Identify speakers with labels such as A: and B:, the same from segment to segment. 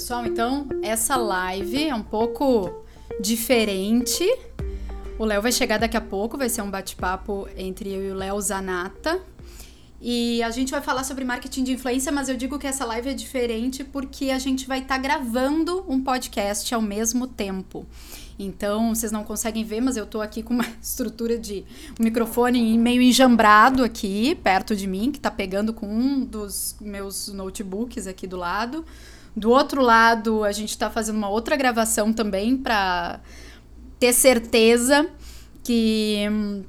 A: pessoal, então essa live é um pouco diferente. O Léo vai chegar daqui a pouco, vai ser um bate-papo entre eu e o Léo Zanata. E a gente vai falar sobre marketing de influência, mas eu digo que essa live é diferente porque a gente vai estar tá gravando um podcast ao mesmo tempo. Então, vocês não conseguem ver, mas eu tô aqui com uma estrutura de um microfone meio enjambrado aqui, perto de mim, que tá pegando com um dos meus notebooks aqui do lado. Do outro lado, a gente está fazendo uma outra gravação também para ter certeza que,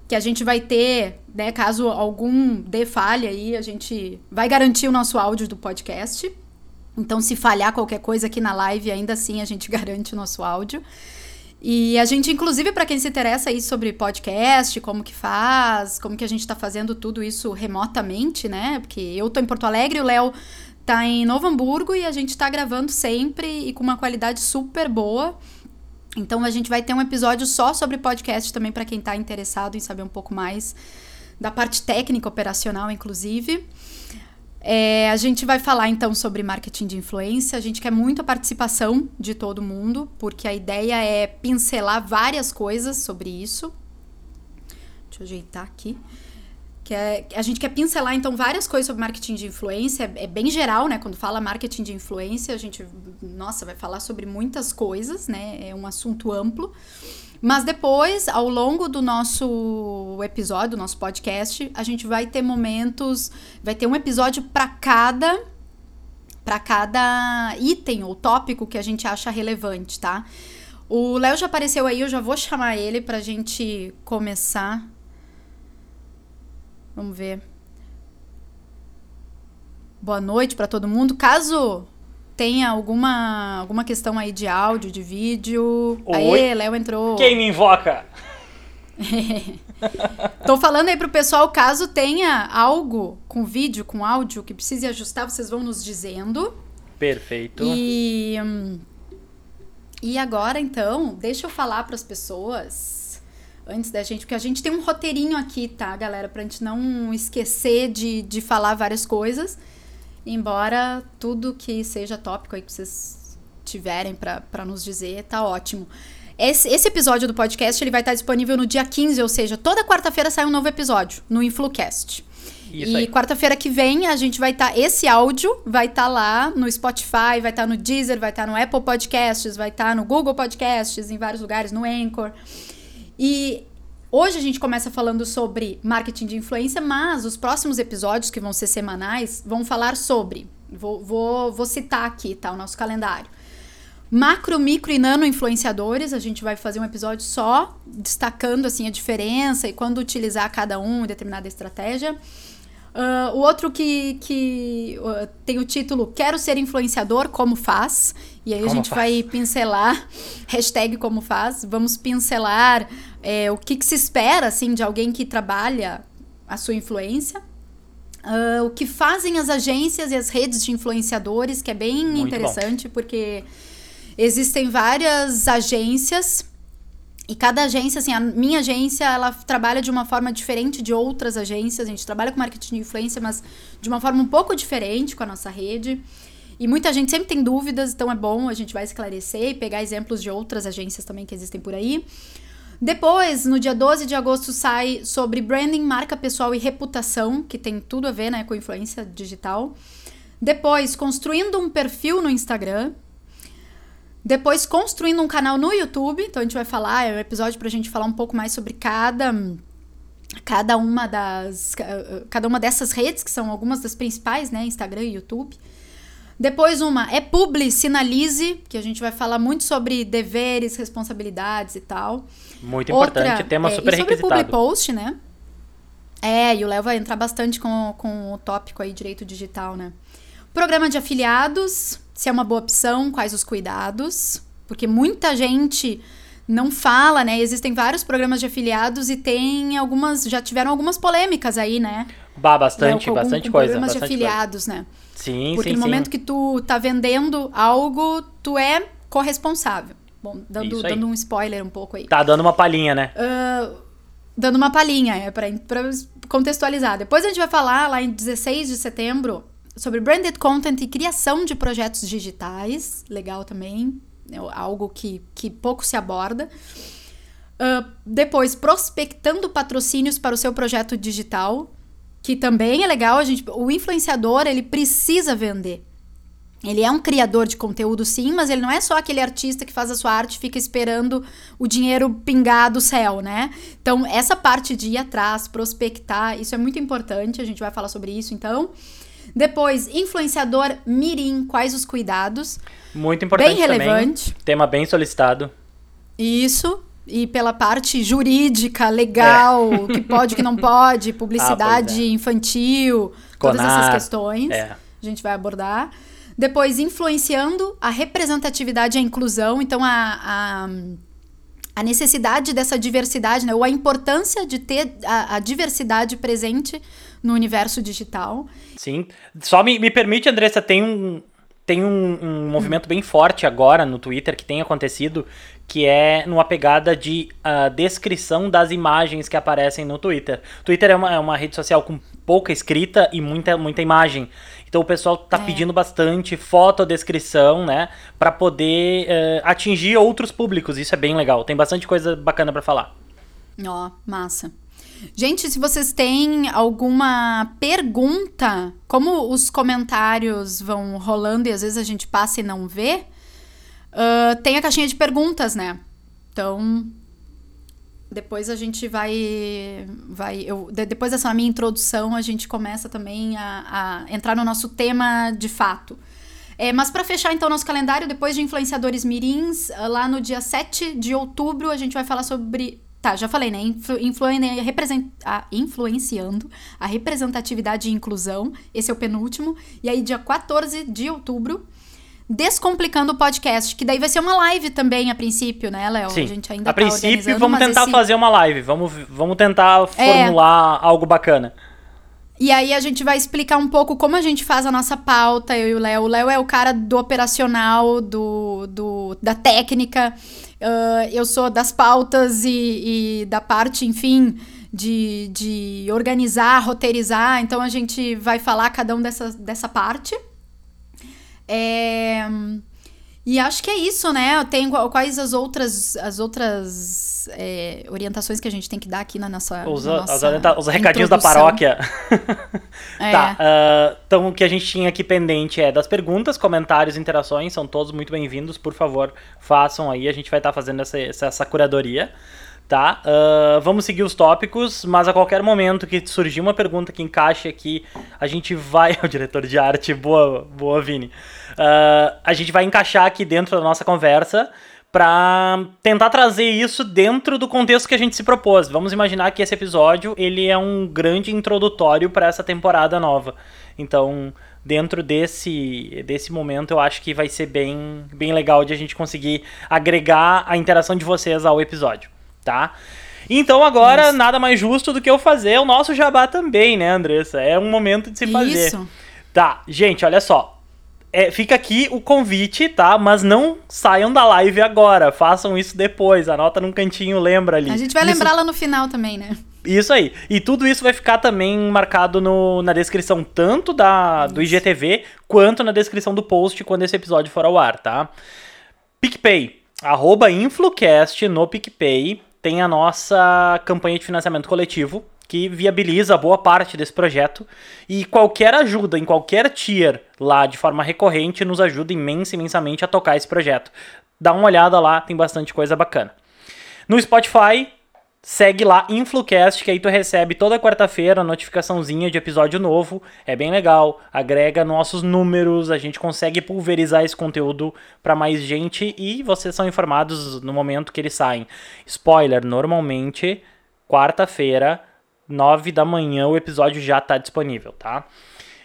A: que a gente vai ter, né, caso algum dê falha aí, a gente vai garantir o nosso áudio do podcast. Então, se falhar qualquer coisa aqui na live, ainda assim a gente garante o nosso áudio. E a gente, inclusive, para quem se interessa aí sobre podcast, como que faz, como que a gente está fazendo tudo isso remotamente, né? Porque eu tô em Porto Alegre, o Léo tá em Novo Hamburgo e a gente tá gravando sempre e com uma qualidade super boa. Então a gente vai ter um episódio só sobre podcast também para quem tá interessado em saber um pouco mais da parte técnica operacional, inclusive. É, a gente vai falar então sobre marketing de influência. A gente quer muito a participação de todo mundo, porque a ideia é pincelar várias coisas sobre isso. Deixa eu ajeitar aqui que é, a gente quer pincelar então várias coisas sobre marketing de influência, é, é, bem geral, né? Quando fala marketing de influência, a gente, nossa, vai falar sobre muitas coisas, né? É um assunto amplo. Mas depois, ao longo do nosso episódio, do nosso podcast, a gente vai ter momentos, vai ter um episódio para cada para cada item ou tópico que a gente acha relevante, tá? O Léo já apareceu aí, eu já vou chamar ele pra gente começar Vamos ver. Boa noite para todo mundo. Caso tenha alguma, alguma questão aí de áudio, de vídeo. Oi. Aê, Léo entrou.
B: Quem me invoca?
A: Tô falando aí pro pessoal, caso tenha algo com vídeo, com áudio que precise ajustar, vocês vão nos dizendo.
B: Perfeito.
A: E hum, e agora então, deixa eu falar para as pessoas antes da gente, porque a gente tem um roteirinho aqui, tá, galera? Pra gente não esquecer de, de falar várias coisas. Embora tudo que seja tópico aí que vocês tiverem para nos dizer, tá ótimo. Esse, esse, episódio do podcast ele vai estar disponível no dia 15, ou seja, toda quarta-feira sai um novo episódio no InfluCast. Isso e quarta-feira que vem a gente vai estar. Tá, esse áudio vai estar tá lá no Spotify, vai estar tá no Deezer, vai estar no Apple Podcasts, vai estar no Google Podcasts, em vários lugares, no Anchor. E hoje a gente começa falando sobre marketing de influência, mas os próximos episódios, que vão ser semanais, vão falar sobre. Vou, vou, vou citar aqui, tá? O nosso calendário. Macro, micro e nano influenciadores, a gente vai fazer um episódio só, destacando assim a diferença e quando utilizar cada um em determinada estratégia. Uh, o outro que, que uh, tem o título Quero ser influenciador, como faz? E aí como a gente faz? vai pincelar, hashtag como faz, vamos pincelar é, o que, que, se espera assim de alguém que trabalha a sua influência. Uh, o que fazem as agências e as redes de influenciadores, que é bem Muito interessante, bom. porque existem várias agências e cada agência, assim, a minha agência, ela trabalha de uma forma diferente de outras agências. A gente trabalha com marketing de influência, mas de uma forma um pouco diferente com a nossa rede. E muita gente sempre tem dúvidas, então é bom a gente vai esclarecer e pegar exemplos de outras agências também que existem por aí. Depois, no dia 12 de agosto, sai sobre branding, marca pessoal e reputação, que tem tudo a ver né, com influência digital. Depois, construindo um perfil no Instagram, depois, construindo um canal no YouTube. Então, a gente vai falar, é um episódio pra gente falar um pouco mais sobre cada cada uma das cada uma dessas redes que são algumas das principais, né, Instagram e YouTube. Depois uma é Publi Sinalize, que a gente vai falar muito sobre deveres, responsabilidades e tal.
B: Muito Outra, importante, tema é, super e sobre
A: Publi Post, né? É, e o Léo vai entrar bastante com, com o tópico aí direito digital, né? Programa de afiliados, se é uma boa opção, quais os cuidados, porque muita gente não fala, né? Existem vários programas de afiliados e tem algumas, já tiveram algumas polêmicas aí, né?
B: Bah, bastante, com, bastante com coisa.
A: Programas
B: bastante
A: de afiliados,
B: coisa.
A: né?
B: Sim,
A: Porque
B: sim,
A: no
B: sim.
A: momento que tu tá vendendo algo, tu é corresponsável. Bom, dando, dando um spoiler um pouco aí.
B: Tá dando uma palhinha, né?
A: Uh, dando uma palhinha, é pra, pra contextualizar. Depois a gente vai falar lá em 16 de setembro sobre branded content e criação de projetos digitais, legal também, é algo que, que pouco se aborda. Uh, depois, prospectando patrocínios para o seu projeto digital, que também é legal. A gente, o influenciador ele precisa vender. Ele é um criador de conteúdo, sim, mas ele não é só aquele artista que faz a sua arte e fica esperando o dinheiro pingar do céu, né? Então, essa parte de ir atrás, prospectar, isso é muito importante. A gente vai falar sobre isso, então. Depois, influenciador mirim, quais os cuidados?
B: Muito importante
A: Bem relevante.
B: Também, tema bem solicitado.
A: Isso. E pela parte jurídica, legal, é. que pode, que não pode, publicidade ah, é. infantil, Conar, todas essas questões. É. A gente vai abordar. Depois, influenciando a representatividade e a inclusão. Então, a, a, a necessidade dessa diversidade, né? ou a importância de ter a, a diversidade presente no universo digital.
B: Sim. Só me, me permite, Andressa, tem um, tem um, um movimento bem forte agora no Twitter que tem acontecido, que é numa pegada de uh, descrição das imagens que aparecem no Twitter. Twitter é uma, é uma rede social com pouca escrita e muita, muita imagem. Então o pessoal tá é. pedindo bastante fotodescrição, né? para poder uh, atingir outros públicos. Isso é bem legal. Tem bastante coisa bacana para falar.
A: Ó, oh, massa. Gente, se vocês têm alguma pergunta, como os comentários vão rolando e às vezes a gente passa e não vê, uh, tem a caixinha de perguntas, né? Então, depois a gente vai. vai eu, depois dessa minha introdução, a gente começa também a, a entrar no nosso tema de fato. É, mas para fechar então nosso calendário, depois de influenciadores mirins, lá no dia 7 de outubro, a gente vai falar sobre Tá, já falei, né? Influ, a, influenciando a representatividade e inclusão. Esse é o penúltimo. E aí, dia 14 de outubro, Descomplicando o podcast, que daí vai ser uma live também a princípio, né, Léo?
B: Sim. A gente ainda a tá princípio, vamos tentar esse... fazer uma live. Vamos, vamos tentar é. formular é. algo bacana.
A: E aí a gente vai explicar um pouco como a gente faz a nossa pauta, eu e o Léo. O Léo é o cara do operacional, do, do da técnica. Uh, eu sou das pautas e, e da parte, enfim, de, de organizar, roteirizar. Então a gente vai falar cada um dessa, dessa parte. É, e acho que é isso, né? Tem quais as outras, as outras é, orientações que a gente tem que dar aqui na nossa.
B: Os,
A: na
B: nossa os recadinhos da paróquia. é. Tá. Uh, então, o que a gente tinha aqui pendente é das perguntas, comentários, interações. São todos muito bem-vindos. Por favor, façam aí. A gente vai estar tá fazendo essa, essa, essa curadoria tá? Uh, vamos seguir os tópicos, mas a qualquer momento que surgir uma pergunta que encaixe aqui, a gente vai. O diretor de arte, boa, boa, Vini. Uh, a gente vai encaixar aqui dentro da nossa conversa para tentar trazer isso dentro do contexto que a gente se propôs. Vamos imaginar que esse episódio ele é um grande introdutório para essa temporada nova. Então, dentro desse, desse momento, eu acho que vai ser bem, bem legal de a gente conseguir agregar a interação de vocês ao episódio tá? Então agora Isso. nada mais justo do que eu fazer o nosso jabá também, né, Andressa? É um momento de se fazer. Isso. Tá, gente, olha só. É, fica aqui o convite, tá? Mas não saiam da live agora. Façam isso depois. Anota num cantinho, lembra ali.
A: A gente vai
B: isso...
A: lembrar lá no final também, né?
B: Isso aí. E tudo isso vai ficar também marcado no, na descrição, tanto da, do IGTV, quanto na descrição do post quando esse episódio for ao ar, tá? PicPay. Arroba Influcast no PicPay tem a nossa campanha de financiamento coletivo, que viabiliza boa parte desse projeto. E qualquer ajuda em qualquer tier lá de forma recorrente nos ajuda imensa, imensamente a tocar esse projeto. Dá uma olhada lá, tem bastante coisa bacana. No Spotify, Segue lá Influcast, que aí tu recebe toda quarta-feira a notificaçãozinha de episódio novo. É bem legal, agrega nossos números, a gente consegue pulverizar esse conteúdo para mais gente e vocês são informados no momento que eles saem. Spoiler, normalmente quarta-feira, nove da manhã, o episódio já está disponível, tá?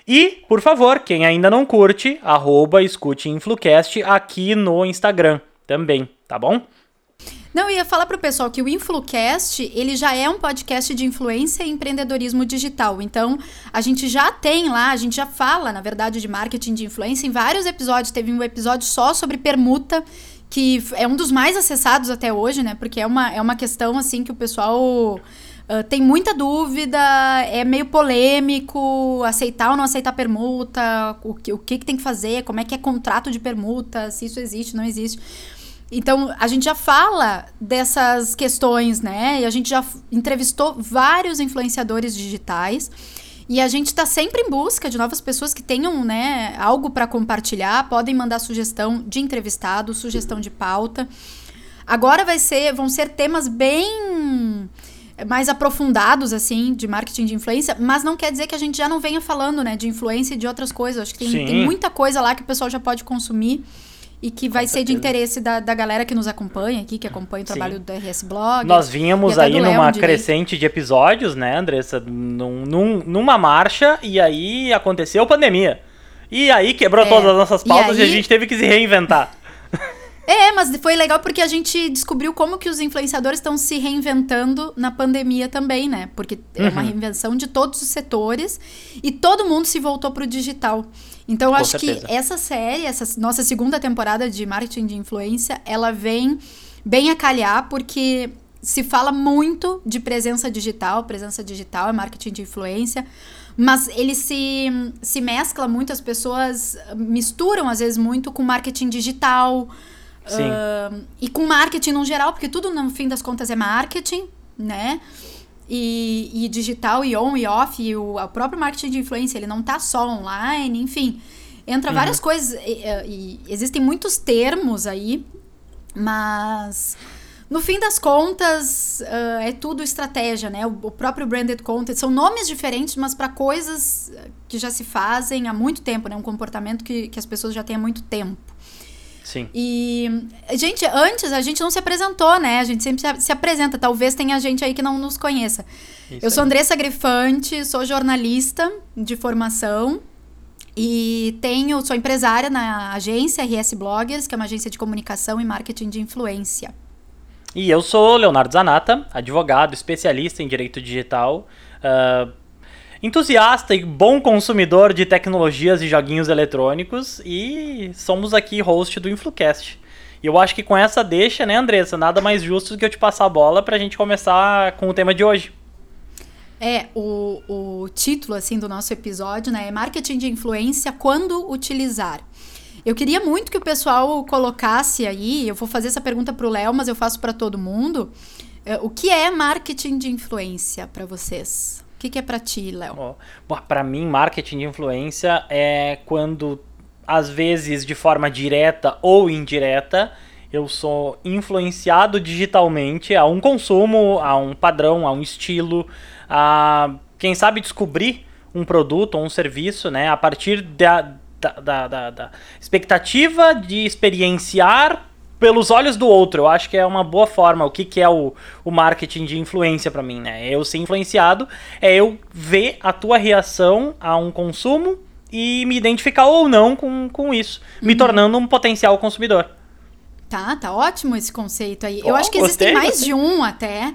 B: E, por favor, quem ainda não curte, arroba escute Influcast aqui no Instagram também, tá bom?
A: Não, eu ia falar para o pessoal que o InfluCast, ele já é um podcast de influência e empreendedorismo digital. Então, a gente já tem lá, a gente já fala, na verdade, de marketing de influência em vários episódios. Teve um episódio só sobre permuta, que é um dos mais acessados até hoje, né? Porque é uma, é uma questão, assim, que o pessoal Uh, tem muita dúvida, é meio polêmico, aceitar ou não aceitar permuta, o que, o que, que tem que fazer, como é que é contrato de permuta, se isso existe, não existe. Então, a gente já fala dessas questões, né? E a gente já entrevistou vários influenciadores digitais. E a gente está sempre em busca de novas pessoas que tenham né, algo para compartilhar. Podem mandar sugestão de entrevistado, sugestão de pauta. Agora vai ser, vão ser temas bem mais aprofundados, assim, de marketing de influência, mas não quer dizer que a gente já não venha falando, né, de influência e de outras coisas. Acho que tem, tem muita coisa lá que o pessoal já pode consumir e que vai ser de interesse da, da galera que nos acompanha aqui, que acompanha o trabalho Sim. do RS Blog.
B: Nós vínhamos aí numa crescente de episódios, né, Andressa? Num, num, numa marcha, e aí aconteceu a pandemia. E aí quebrou é. todas as nossas pautas e, aí... e a gente teve que se reinventar.
A: É, mas foi legal porque a gente descobriu como que os influenciadores estão se reinventando na pandemia também, né? Porque é uma uhum. reinvenção de todos os setores e todo mundo se voltou para o digital. Então, eu acho certeza. que essa série, essa nossa segunda temporada de marketing de influência, ela vem bem a calhar, porque se fala muito de presença digital, presença digital é marketing de influência, mas ele se, se mescla muito, as pessoas misturam às vezes muito com marketing digital uh, e com marketing no geral, porque tudo no fim das contas é marketing, né? e, e digital e on e off, e o, o próprio marketing de influência, ele não tá só online, enfim. Entra uhum. várias coisas, e, e, existem muitos termos aí, mas no fim das contas uh, é tudo estratégia, né? O, o, próprio branded content são nomes diferentes, mas para coisas que já se fazem há muito tempo, né? Um comportamento que, que as pessoas já têm há muito tempo.
B: Sim.
A: E, gente, antes a gente não se apresentou, né? A gente sempre se apresenta. Talvez tenha gente aí que não nos conheça. Isso eu sou aí. Andressa Grifante, sou jornalista de formação. E tenho, sou empresária na agência RS Bloggers, que é uma agência de comunicação e marketing de influência.
B: E eu sou Leonardo Zanata, advogado, especialista em direito digital. Uh, entusiasta e bom consumidor de tecnologias e joguinhos eletrônicos e somos aqui host do Influcast. E eu acho que com essa deixa, né, Andressa, nada mais justo do que eu te passar a bola pra gente começar com o tema de hoje.
A: É, o, o título, assim, do nosso episódio, né, é Marketing de Influência, quando utilizar. Eu queria muito que o pessoal colocasse aí, eu vou fazer essa pergunta pro Léo, mas eu faço para todo mundo, é, o que é marketing de influência para vocês? Que, que é para ti, Léo?
B: Oh, para mim, marketing de influência é quando, às vezes, de forma direta ou indireta, eu sou influenciado digitalmente a um consumo, a um padrão, a um estilo, a quem sabe descobrir um produto ou um serviço, né, a partir da, da, da, da expectativa de experienciar pelos olhos do outro. Eu acho que é uma boa forma. O que, que é o, o marketing de influência para mim, né? Eu ser influenciado é eu ver a tua reação a um consumo e me identificar ou não com, com isso, me uhum. tornando um potencial consumidor.
A: Tá, tá ótimo esse conceito aí. Oh, eu acho que existem gostei, mais gostei. de um até,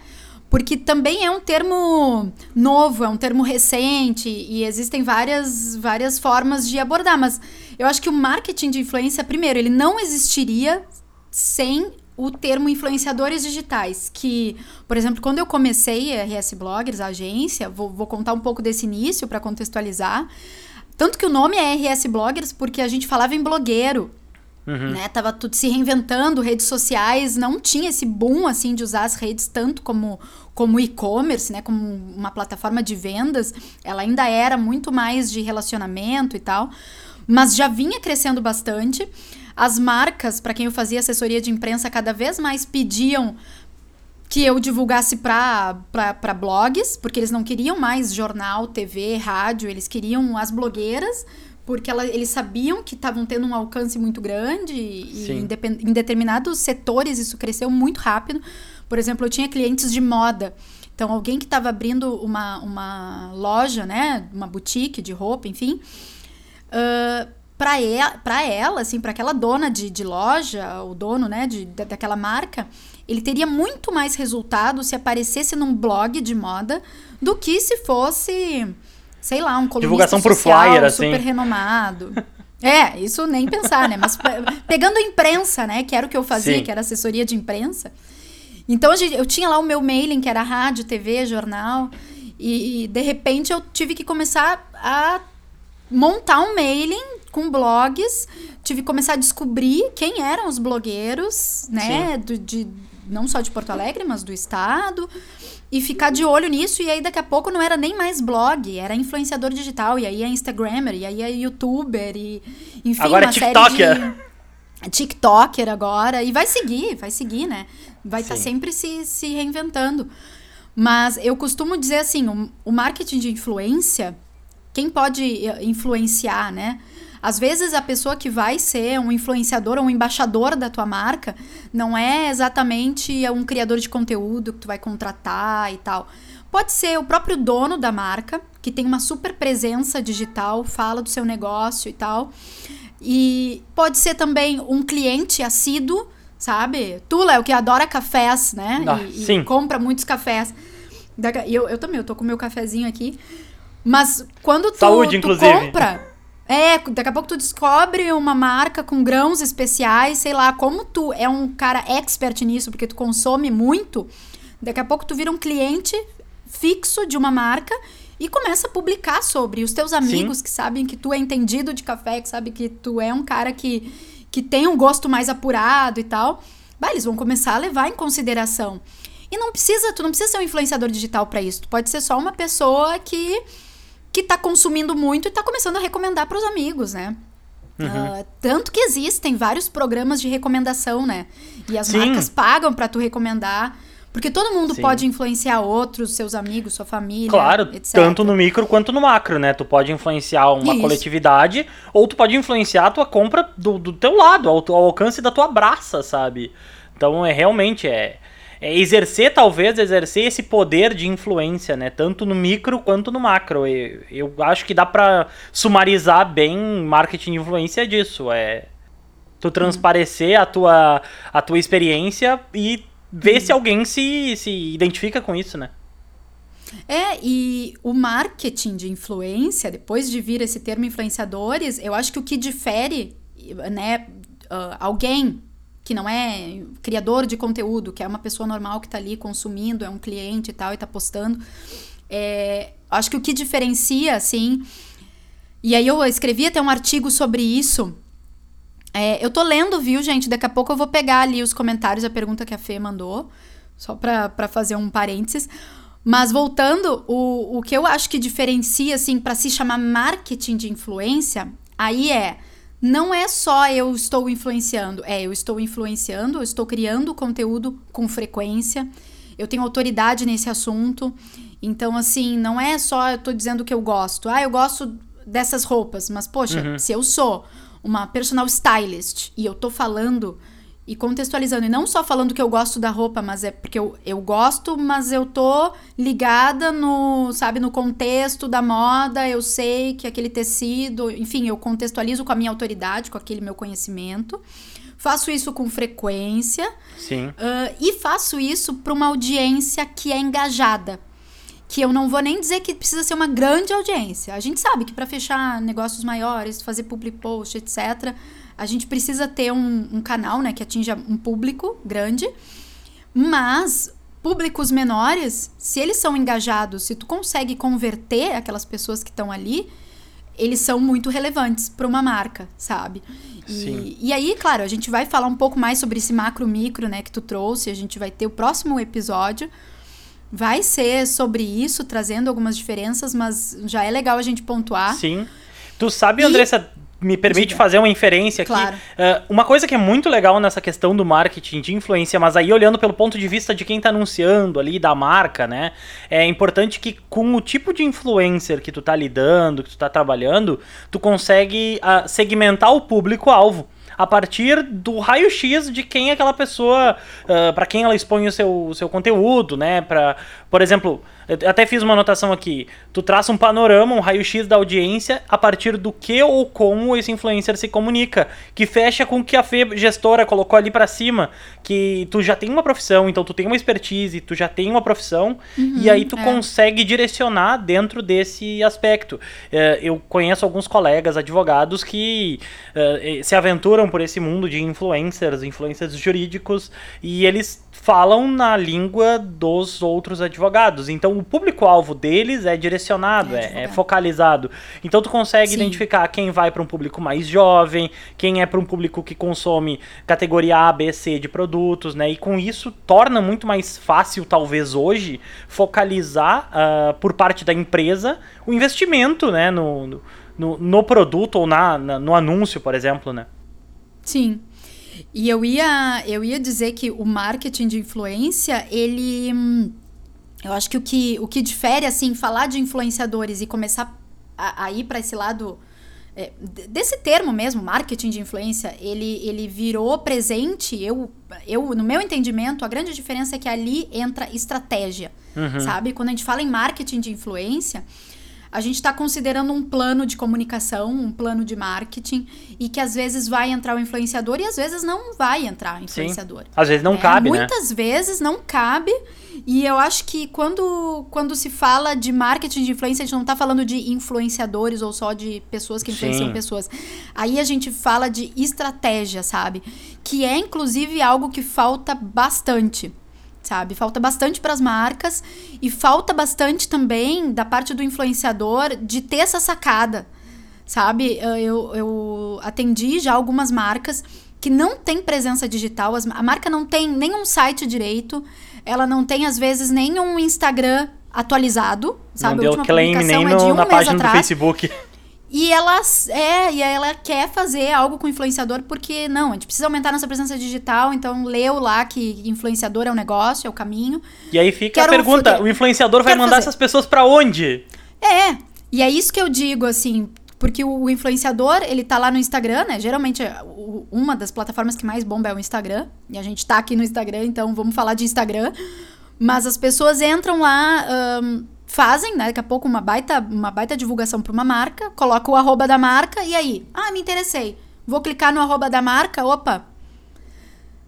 A: porque também é um termo novo, é um termo recente e existem várias, várias formas de abordar, mas eu acho que o marketing de influência, primeiro, ele não existiria sem o termo influenciadores digitais, que, por exemplo, quando eu comecei a RS Bloggers, a agência, vou, vou contar um pouco desse início para contextualizar. Tanto que o nome é RS Bloggers porque a gente falava em blogueiro, Uhum. Né? Tava tudo se reinventando, redes sociais, não tinha esse boom assim de usar as redes tanto como como e-commerce, né, como uma plataforma de vendas, ela ainda era muito mais de relacionamento e tal, mas já vinha crescendo bastante. As marcas, para quem eu fazia assessoria de imprensa, cada vez mais pediam que eu divulgasse para blogs, porque eles não queriam mais jornal, TV, rádio, eles queriam as blogueiras, porque ela, eles sabiam que estavam tendo um alcance muito grande e em, em determinados setores isso cresceu muito rápido. Por exemplo, eu tinha clientes de moda. Então, alguém que estava abrindo uma, uma loja, né, uma boutique de roupa, enfim, para ela, pra ela, assim, para aquela dona de, de loja, o dono, né, de, daquela marca, ele teria muito mais resultado se aparecesse num blog de moda do que se fosse, sei lá, um colunista Divulgação social por flyer, super assim. renomado. É, isso nem pensar, né? Mas pegando a imprensa, né? Que era o que eu fazia, Sim. que era assessoria de imprensa. Então eu tinha lá o meu mailing, que era rádio, TV, jornal, e, e de repente eu tive que começar a montar um mailing com blogs, tive que começar a descobrir quem eram os blogueiros, né, do, de, não só de Porto Alegre, mas do estado, e ficar de olho nisso, e aí daqui a pouco não era nem mais blog, era influenciador digital, e aí é Instagrammer, e aí é youtuber, e enfim,
B: Agora é uma é TikToker. série
A: de TikToker agora, e vai seguir, vai seguir, né? Vai estar tá sempre se, se reinventando. Mas eu costumo dizer assim, o, o marketing de influência, quem pode eh, influenciar, né? Às vezes a pessoa que vai ser um influenciador ou um embaixador da tua marca não é exatamente um criador de conteúdo que tu vai contratar e tal. Pode ser o próprio dono da marca, que tem uma super presença digital, fala do seu negócio e tal. E pode ser também um cliente assíduo sabe? Tu, Léo, que adora cafés, né?
B: Ah,
A: e,
B: sim.
A: E compra muitos cafés. Eu, eu também, eu tô com o meu cafezinho aqui. Mas quando tu,
B: Saúde,
A: tu
B: inclusive.
A: compra. É, daqui a pouco tu descobre uma marca com grãos especiais, sei lá, como tu é um cara expert nisso, porque tu consome muito, daqui a pouco tu vira um cliente fixo de uma marca e começa a publicar sobre os teus amigos Sim. que sabem que tu é entendido de café, que sabem que tu é um cara que que tem um gosto mais apurado e tal, bah, eles vão começar a levar em consideração. E não precisa, tu não precisa ser um influenciador digital para isso. Tu pode ser só uma pessoa que que tá consumindo muito e tá começando a recomendar para os amigos, né? Uhum. Uh, tanto que existem vários programas de recomendação, né? E as Sim. marcas pagam para tu recomendar. Porque todo mundo Sim. pode influenciar outros, seus amigos, sua família.
B: Claro, etc. tanto no micro quanto no macro, né? Tu pode influenciar uma Isso. coletividade, ou tu pode influenciar a tua compra do, do teu lado, ao, ao alcance da tua braça, sabe? Então é realmente é, é, exercer, talvez, exercer esse poder de influência, né? Tanto no micro quanto no macro. Eu, eu acho que dá para sumarizar bem marketing de influência disso. É tu transparecer a tua, a tua experiência e ver se alguém se, se identifica com isso, né?
A: É, e o marketing de influência, depois de vir esse termo influenciadores, eu acho que o que difere, né, uh, alguém que não é criador de conteúdo, que é uma pessoa normal que está ali consumindo, é um cliente e tal, e está postando, é, acho que o que diferencia, assim, e aí eu escrevi até um artigo sobre isso, é, eu tô lendo, viu, gente? Daqui a pouco eu vou pegar ali os comentários, a pergunta que a Fê mandou, só para fazer um parênteses. Mas voltando, o, o que eu acho que diferencia, assim, para se chamar marketing de influência, aí é. Não é só eu estou influenciando, é eu estou influenciando, eu estou criando conteúdo com frequência, eu tenho autoridade nesse assunto. Então, assim, não é só eu tô dizendo que eu gosto. Ah, eu gosto dessas roupas, mas poxa, uhum. se eu sou uma personal stylist e eu tô falando e contextualizando, e não só falando que eu gosto da roupa, mas é porque eu, eu gosto, mas eu tô ligada no, sabe, no contexto da moda, eu sei que aquele tecido, enfim, eu contextualizo com a minha autoridade, com aquele meu conhecimento. Faço isso com frequência.
B: Sim.
A: Uh, e faço isso para uma audiência que é engajada que eu não vou nem dizer que precisa ser uma grande audiência. A gente sabe que para fechar negócios maiores, fazer public post, etc., a gente precisa ter um, um canal né, que atinja um público grande. Mas públicos menores, se eles são engajados, se tu consegue converter aquelas pessoas que estão ali, eles são muito relevantes para uma marca, sabe? E, e, aí, claro, a gente vai falar um pouco mais sobre esse macro micro, né, que tu trouxe. A gente vai ter o próximo episódio vai ser sobre isso, trazendo algumas diferenças, mas já é legal a gente pontuar.
B: Sim. Tu sabe, e... Andressa, me permite Diga. fazer uma inferência aqui. Claro. Uh, uma coisa que é muito legal nessa questão do marketing de influência, mas aí olhando pelo ponto de vista de quem está anunciando ali, da marca, né? É importante que com o tipo de influencer que tu tá lidando, que tu tá trabalhando, tu consegue uh, segmentar o público-alvo a partir do raio-x de quem é aquela pessoa, uh, ah, para quem ela expõe o seu, o seu conteúdo, né? Pra, por exemplo, eu até fiz uma anotação aqui. Tu traça um panorama, um raio-x da audiência a partir do que ou como esse influencer se comunica, que fecha com o que a Fê gestora colocou ali para cima, que tu já tem uma profissão, então tu tem uma expertise, tu já tem uma profissão, uhum, e aí tu é. consegue direcionar dentro desse aspecto. Uh, eu conheço alguns colegas advogados que uh, se aventuram por esse mundo de influencers, influencers jurídicos, e eles falam na língua dos outros advogados. Então o público-alvo deles é direcionado, é, é, é focalizado. Então tu consegue Sim. identificar quem vai para um público mais jovem, quem é para um público que consome categoria A, B, C de produtos, né? E com isso torna muito mais fácil, talvez hoje, focalizar uh, por parte da empresa o investimento, né? No, no, no produto ou na, na, no anúncio, por exemplo, né?
A: Sim. E eu ia, eu ia dizer que o marketing de influência, ele. Eu acho que o que, o que difere, assim, falar de influenciadores e começar a, a ir para esse lado. É, desse termo mesmo, marketing de influência, ele, ele virou presente. Eu, eu, no meu entendimento, a grande diferença é que ali entra estratégia, uhum. sabe? Quando a gente fala em marketing de influência, a gente está considerando um plano de comunicação, um plano de marketing, e que às vezes vai entrar o influenciador e às vezes não vai entrar o influenciador. Sim.
B: Às vezes não é, cabe,
A: muitas né? Muitas vezes não cabe. E eu acho que quando, quando se fala de marketing de influência, a gente não está falando de influenciadores ou só de pessoas que influenciam Sim. pessoas. Aí a gente fala de estratégia, sabe? Que é inclusive algo que falta bastante sabe? Falta bastante para as marcas e falta bastante também da parte do influenciador de ter essa sacada, sabe? Eu, eu atendi já algumas marcas que não tem presença digital, a marca não tem nenhum site direito, ela não tem às vezes nenhum Instagram atualizado, sabe?
B: Não deu claim nem é um na página atrás. do Facebook.
A: E ela, é, e ela quer fazer algo com influenciador porque, não, a gente precisa aumentar nossa presença digital, então leu lá que influenciador é o um negócio, é o caminho.
B: E aí fica Quero a pergunta, o influenciador vai mandar fazer. essas pessoas para onde?
A: É, e é isso que eu digo, assim, porque o influenciador, ele tá lá no Instagram, né? Geralmente, uma das plataformas que mais bomba é o Instagram. E a gente tá aqui no Instagram, então vamos falar de Instagram. Mas as pessoas entram lá... Um, fazem, né, daqui a pouco, uma baita, uma baita divulgação para uma marca, coloca o arroba da marca e aí, ah, me interessei. Vou clicar no arroba da marca, opa. Tem,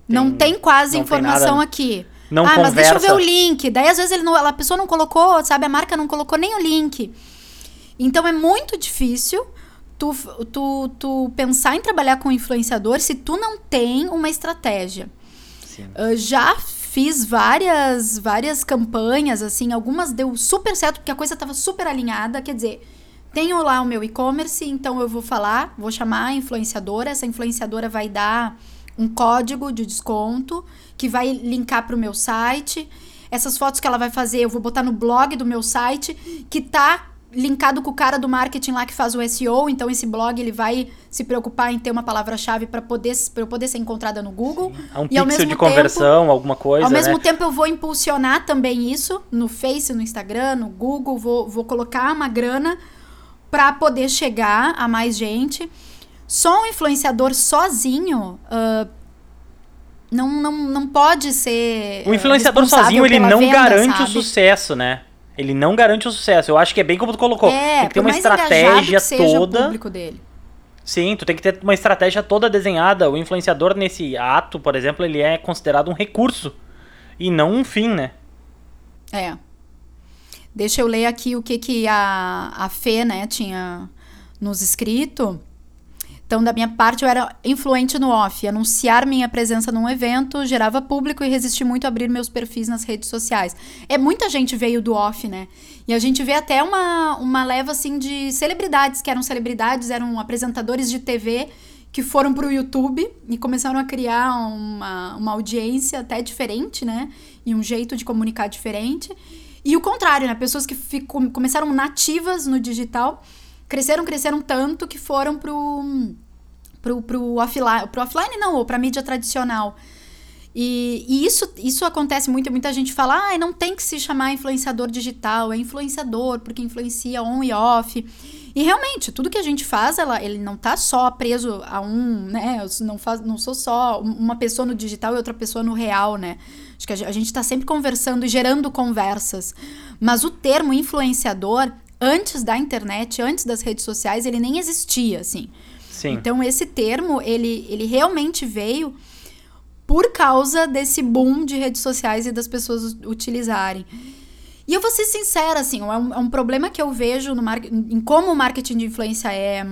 A: não tem quase não informação tem aqui.
B: Não
A: ah,
B: conversa.
A: mas deixa eu ver o link. Daí, às vezes, ele não, a pessoa não colocou, sabe? A marca não colocou nem o link. Então, é muito difícil tu, tu, tu pensar em trabalhar com influenciador se tu não tem uma estratégia. Uh, já fiz várias várias campanhas, assim, algumas deu super certo porque a coisa estava super alinhada, quer dizer, tenho lá o meu e-commerce, então eu vou falar, vou chamar a influenciadora, essa influenciadora vai dar um código de desconto que vai linkar para o meu site. Essas fotos que ela vai fazer, eu vou botar no blog do meu site, que tá linkado com o cara do marketing lá que faz o SEO, então esse blog ele vai se preocupar em ter uma palavra-chave para poder para eu poder ser encontrada no Google.
B: Sim. É um e pixel de conversão, tempo, alguma coisa,
A: Ao mesmo
B: né?
A: tempo eu vou impulsionar também isso no Face, no Instagram, no Google, vou, vou colocar uma grana para poder chegar a mais gente. Só um influenciador sozinho uh, não, não, não pode ser.
B: O influenciador sozinho ele não venda, garante sabe? o sucesso, né? Ele não garante o sucesso. Eu acho que é bem como tu colocou. É, tem que ter uma estratégia toda. O
A: público dele.
B: Sim, tu tem que ter uma estratégia toda desenhada. O influenciador nesse ato, por exemplo, ele é considerado um recurso e não um fim, né?
A: É. Deixa eu ler aqui o que, que a, a Fê, né, tinha nos escrito. Então, da minha parte, eu era influente no off. Anunciar minha presença num evento gerava público e resisti muito a abrir meus perfis nas redes sociais. É muita gente veio do off, né? E a gente vê até uma, uma leva assim de celebridades, que eram celebridades, eram apresentadores de TV que foram para o YouTube e começaram a criar uma, uma audiência até diferente, né? E um jeito de comunicar diferente. E o contrário, né? Pessoas que ficou, começaram nativas no digital cresceram, cresceram tanto que foram pro, pro, pro offline, pro offline não, ou pra mídia tradicional. E, e, isso, isso acontece muito, muita gente fala, ah, não tem que se chamar influenciador digital, é influenciador, porque influencia on e off. E realmente, tudo que a gente faz, ela, ele não tá só preso a um, né? Eu não, faz, não sou só uma pessoa no digital e outra pessoa no real, né? Acho que a gente está sempre conversando e gerando conversas. Mas o termo influenciador, antes da internet, antes das redes sociais, ele nem existia, assim.
B: Sim.
A: Então, esse termo, ele, ele realmente veio por causa desse boom de redes sociais e das pessoas utilizarem. E eu vou ser sincera, assim, é um, é um problema que eu vejo no em como o marketing de influência é,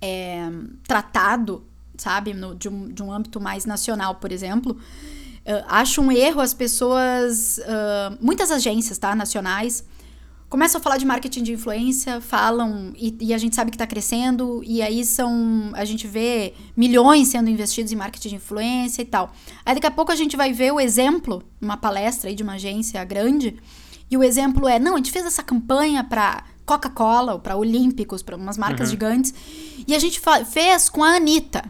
A: é tratado sabe? No, de, um, de um âmbito mais nacional, por exemplo. Uh, acho um erro as pessoas, uh, muitas agências, tá, nacionais, começam a falar de marketing de influência, falam, e, e a gente sabe que está crescendo, e aí são, a gente vê milhões sendo investidos em marketing de influência e tal. Aí daqui a pouco a gente vai ver o exemplo, uma palestra aí de uma agência grande, e o exemplo é, não, a gente fez essa campanha para Coca-Cola, ou para Olímpicos, para umas marcas uhum. gigantes, e a gente fez com a Anitta,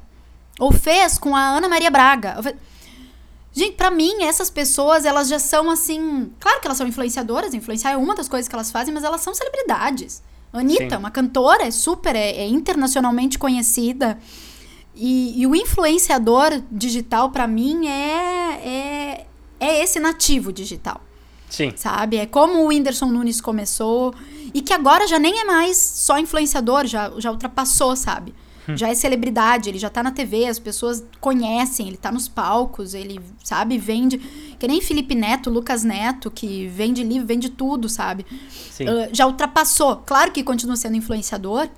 A: ou fez com a Ana Maria Braga. Gente, para mim, essas pessoas, elas já são assim. Claro que elas são influenciadoras, influenciar é uma das coisas que elas fazem, mas elas são celebridades. Anitta, Sim. uma cantora, é super, é, é internacionalmente conhecida. E, e, o influenciador digital, para mim, é, é, é esse nativo digital.
B: Sim.
A: Sabe? É como o Whindersson Nunes começou. E que agora já nem é mais só influenciador, já, já ultrapassou, sabe? Já é celebridade, ele já tá na TV, as pessoas conhecem, ele tá nos palcos, ele, sabe, vende. Que nem Felipe Neto, Lucas Neto, que vende livro, vende tudo, sabe? Uh, já ultrapassou. Claro que continua sendo influenciador,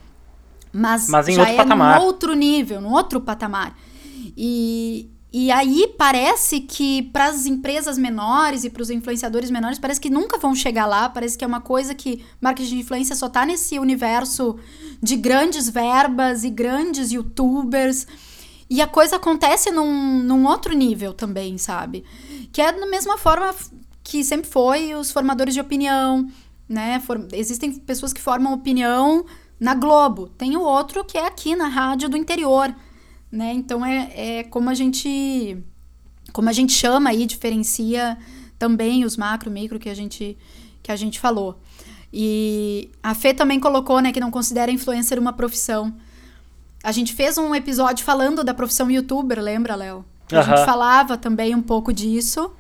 A: mas,
B: mas
A: já
B: outro é patamar.
A: num outro nível, num outro patamar. E, e aí parece que para as empresas menores e para os influenciadores menores, parece que nunca vão chegar lá. Parece que é uma coisa que marketing de influência só tá nesse universo de grandes verbas e grandes youtubers. E a coisa acontece num, num outro nível também, sabe? Que é da mesma forma que sempre foi os formadores de opinião, né? For, existem pessoas que formam opinião na Globo. Tem o outro que é aqui na rádio do interior né? Então é, é como a gente como a gente chama aí, diferencia também os macro, micro que a gente que a gente falou. E a Fê também colocou, né, que não considera influencer uma profissão. A gente fez um episódio falando da profissão youtuber, lembra, Léo? A uh -huh. gente falava também um pouco disso.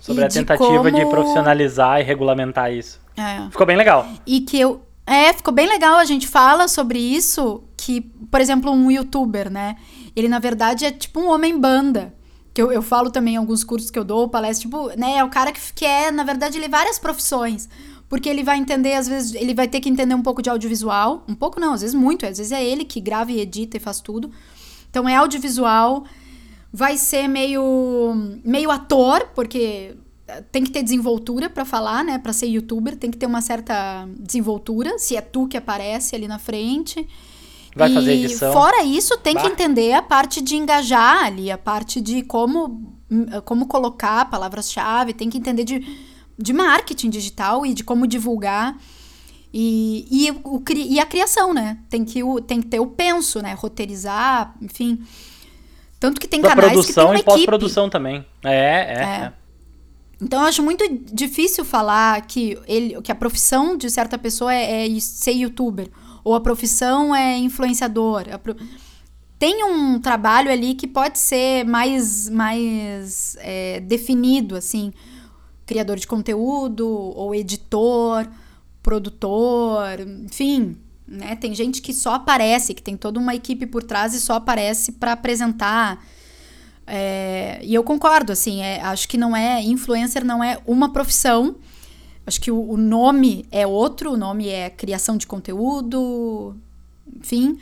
B: Sobre a tentativa de, como... de, profissionalizar e regulamentar isso.
A: É.
B: Ficou bem legal.
A: E que eu. É, ficou bem legal. A gente fala sobre isso. Que, por exemplo, um youtuber, né? Ele, na verdade, é tipo um homem-banda. Que eu, eu falo também em alguns cursos que eu dou, palestra, tipo, né? É o cara que, que é, na verdade, ele é várias profissões. Porque ele vai entender, às vezes, ele vai ter que entender um pouco de audiovisual. Um pouco não, às vezes muito. Às vezes é ele que grava e edita e faz tudo. Então é audiovisual. Vai ser meio, meio ator, porque tem que ter desenvoltura para falar, né? Para ser youtuber, tem que ter uma certa desenvoltura. Se é tu que aparece ali na frente.
B: Vai e fazer edição.
A: Fora isso, tem bah. que entender a parte de engajar ali, a parte de como, como colocar palavras-chave, tem que entender de, de marketing digital e de como divulgar. E, e, o, e a criação, né? Tem que, o, tem que ter o penso, né? Roteirizar, enfim. Tanto que tem canais
B: produção
A: que tem
B: e pós-produção também. É, é, é. é.
A: Então eu acho muito difícil falar que, ele, que a profissão de certa pessoa é, é ser youtuber ou a profissão é influenciador. Pro... Tem um trabalho ali que pode ser mais, mais é, definido, assim, criador de conteúdo, ou editor, produtor, enfim, né? Tem gente que só aparece, que tem toda uma equipe por trás e só aparece para apresentar. É, e eu concordo, assim, é, acho que não é influencer, não é uma profissão. Acho que o, o nome é outro, o nome é criação de conteúdo, enfim.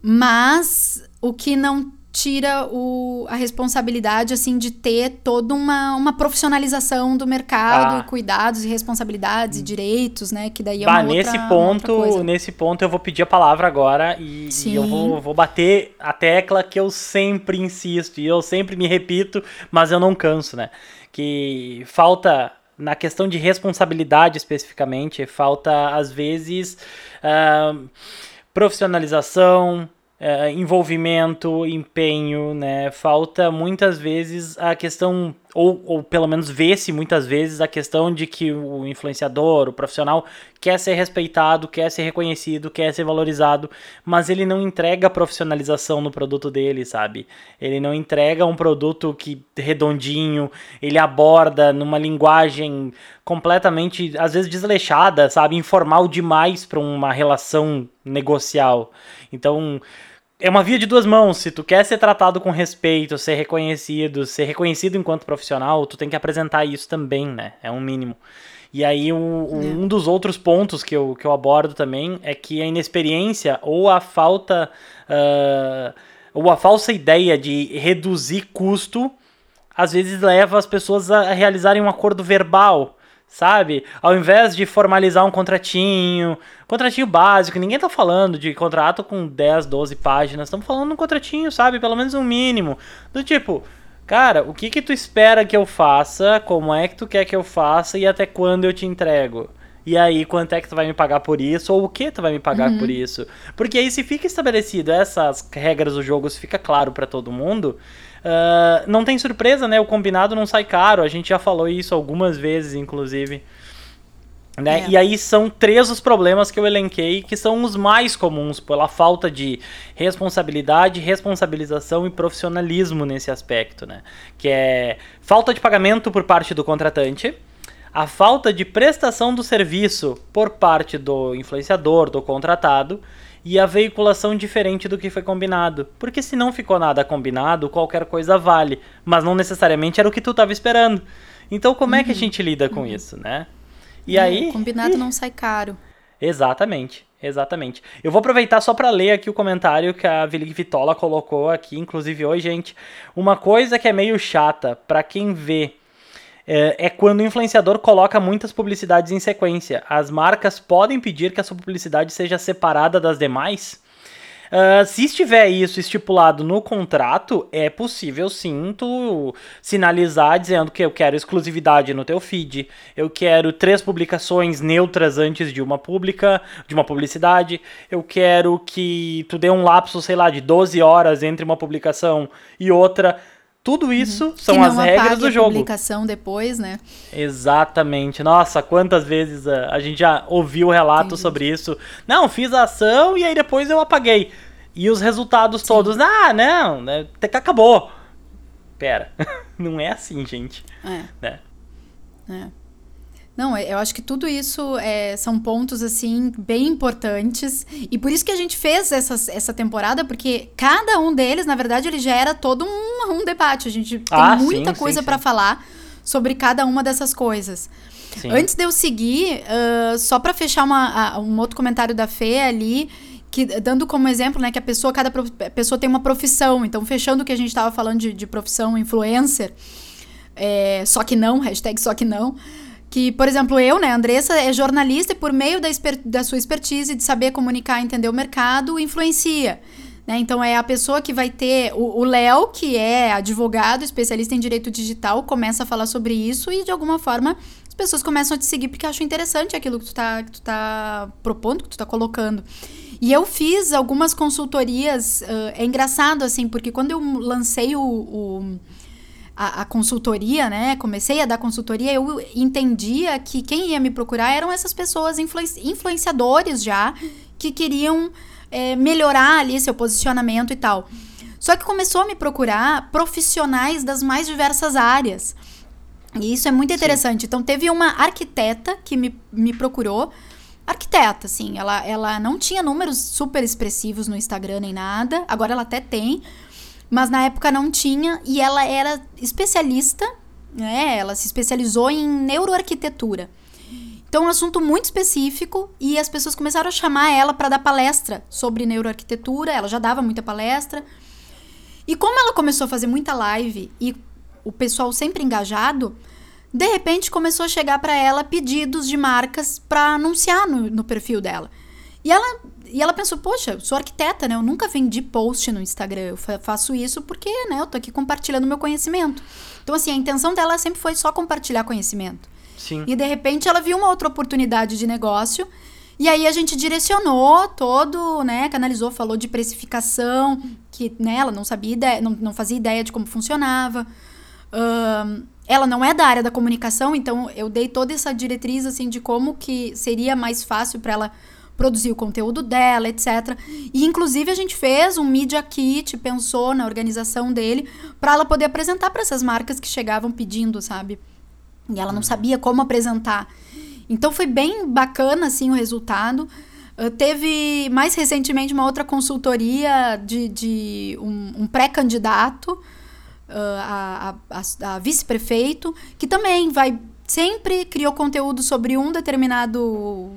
A: Mas o que não tira o, a responsabilidade assim de ter toda uma, uma profissionalização do mercado, ah. cuidados e responsabilidades e direitos, né? Que daí é bah, uma outra,
B: nesse ponto, nesse ponto eu vou pedir a palavra agora e, e, eu vou, vou bater a tecla que eu sempre insisto e eu sempre me repito, mas eu não canso, né? Que falta na questão de responsabilidade especificamente, falta às vezes uh, profissionalização, uh, envolvimento, empenho, né? Falta muitas vezes a questão ou, ou pelo menos vê-se muitas vezes a questão de que o influenciador, o profissional, quer ser respeitado, quer ser reconhecido, quer ser valorizado, mas ele não entrega profissionalização no produto dele, sabe? Ele não entrega um produto que redondinho, ele aborda numa linguagem completamente, às vezes, desleixada, sabe? Informal demais para uma relação negocial. Então é uma via de duas mãos. Se tu quer ser tratado com respeito, ser reconhecido, ser reconhecido enquanto profissional, tu tem que apresentar isso também, né? É um mínimo. E aí, um, um, dos outros pontos que eu, que eu abordo também é que a inexperiência ou a falta uh, ou a falsa ideia de reduzir custo às vezes leva as pessoas a realizarem um acordo verbal, sabe? Ao invés de formalizar um contratinho, contratinho básico, ninguém tá falando de contrato com 10, 12 páginas, estamos falando de um contratinho, sabe? Pelo menos um mínimo. Do tipo, cara, o que que tu espera que eu faça, como é que tu quer que eu faça e até quando eu te entrego? E aí, quanto é que tu vai me pagar por isso? Ou o que tu vai me pagar uhum. por isso? Porque aí, se fica estabelecido essas regras do jogo, se fica claro para todo mundo, uh, não tem surpresa, né? O combinado não sai caro. A gente já falou isso algumas vezes, inclusive. Né? É. E aí são três os problemas que eu elenquei que são os mais comuns pela falta de responsabilidade, responsabilização e profissionalismo nesse aspecto, né? Que é falta de pagamento por parte do contratante, a falta de prestação do serviço por parte do influenciador, do contratado, e a veiculação diferente do que foi combinado. Porque se não ficou nada combinado, qualquer coisa vale, mas não necessariamente era o que tu estava esperando. Então como uhum. é que a uhum. gente lida com uhum. isso, né?
A: E é, aí, combinado não sai caro.
B: Exatamente. Exatamente. Eu vou aproveitar só para ler aqui o comentário que a Vili Vitola colocou aqui, inclusive hoje, gente. Uma coisa que é meio chata para quem vê é, é, quando o influenciador coloca muitas publicidades em sequência. As marcas podem pedir que a sua publicidade seja separada das demais? Uh, se estiver isso estipulado no contrato, é possível sim tu sinalizar dizendo que eu quero exclusividade no teu feed, eu quero três publicações neutras antes de uma pública, de uma publicidade, eu quero que tu dê um lapso, sei lá, de 12 horas entre uma publicação e outra. Tudo uhum. isso uhum. são as regras do jogo.
A: publicação depois, né?
B: Exatamente. Nossa, quantas vezes a, a gente já ouviu relato Entendi. sobre isso. Não, fiz a ação e aí depois eu apaguei. E os resultados Sim. todos, ah, não, né, até que acabou. Pera, não é assim, gente. É. Né?
A: É. Não, eu acho que tudo isso é, são pontos, assim, bem importantes. E por isso que a gente fez essa, essa temporada, porque cada um deles, na verdade, ele gera todo um, um debate. A gente tem ah, muita sim, coisa para falar sobre cada uma dessas coisas. Sim. Antes de eu seguir, uh, só para fechar uma, uh, um outro comentário da Fê ali, que dando como exemplo, né, que a pessoa, cada pessoa tem uma profissão. Então, fechando o que a gente estava falando de, de profissão influencer, é, só que não, hashtag só que não que, por exemplo, eu, né, Andressa, é jornalista e por meio da, da sua expertise de saber comunicar, entender o mercado, influencia. Né? Então é a pessoa que vai ter. O Léo, que é advogado, especialista em direito digital, começa a falar sobre isso e de alguma forma as pessoas começam a te seguir porque acham interessante aquilo que tu tá, que tu tá propondo, que tu tá colocando. E eu fiz algumas consultorias. Uh, é engraçado, assim, porque quando eu lancei o, o a, a, consultoria, né? Comecei a dar consultoria, eu entendia que quem ia me procurar eram essas pessoas influenciadores já que queriam é, melhorar ali seu posicionamento e tal. Só que começou a me procurar profissionais das mais diversas áreas. E isso é muito interessante. Sim. Então, teve uma arquiteta que me, me procurou. Arquiteta, assim, ela, ela não tinha números super expressivos no Instagram nem nada. Agora ela até tem mas na época não tinha e ela era especialista, né? Ela se especializou em neuroarquitetura. Então, um assunto muito específico e as pessoas começaram a chamar ela para dar palestra sobre neuroarquitetura. Ela já dava muita palestra. E como ela começou a fazer muita live e o pessoal sempre engajado, de repente começou a chegar para ela pedidos de marcas para anunciar no, no perfil dela. E ela e ela pensou, poxa, sou arquiteta, né? Eu nunca vendi post no Instagram. Eu faço isso porque, né, eu tô aqui compartilhando meu conhecimento. Então, assim, a intenção dela sempre foi só compartilhar conhecimento.
B: Sim.
A: E de repente ela viu uma outra oportunidade de negócio. E aí a gente direcionou todo, né? Canalizou, falou de precificação, que né, ela não sabia ideia, não, não fazia ideia de como funcionava. Um, ela não é da área da comunicação, então eu dei toda essa diretriz assim de como que seria mais fácil para ela produzir o conteúdo dela, etc. E inclusive a gente fez um media kit, pensou na organização dele, para ela poder apresentar para essas marcas que chegavam pedindo, sabe? E ela não sabia como apresentar. Então foi bem bacana assim o resultado. Uh, teve mais recentemente uma outra consultoria de, de um, um pré-candidato uh, a, a, a, a vice-prefeito, que também vai sempre criou conteúdo sobre um determinado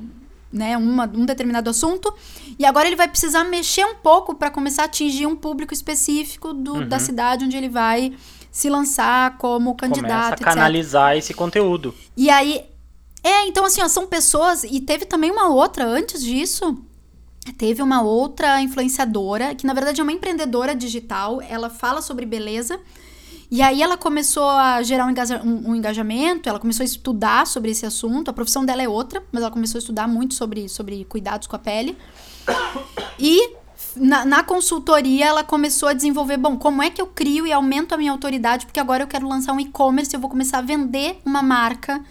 A: né, uma, um determinado assunto, e agora ele vai precisar mexer um pouco para começar a atingir um público específico do, uhum. da cidade onde ele vai se lançar como candidato.
B: Começa a canalizar etc. esse conteúdo.
A: E aí. É, então assim, ó, são pessoas. E teve também uma outra antes disso. Teve uma outra influenciadora, que na verdade é uma empreendedora digital. Ela fala sobre beleza. E aí ela começou a gerar um, engaja um, um, engajamento, ela começou a estudar sobre esse assunto. A profissão dela é outra, mas ela começou a estudar muito sobre, sobre cuidados com a pele. E na, na, consultoria, ela começou a desenvolver, bom, como é que eu crio e aumento a minha autoridade, porque agora eu quero lançar um e-commerce, eu vou começar a vender uma marca.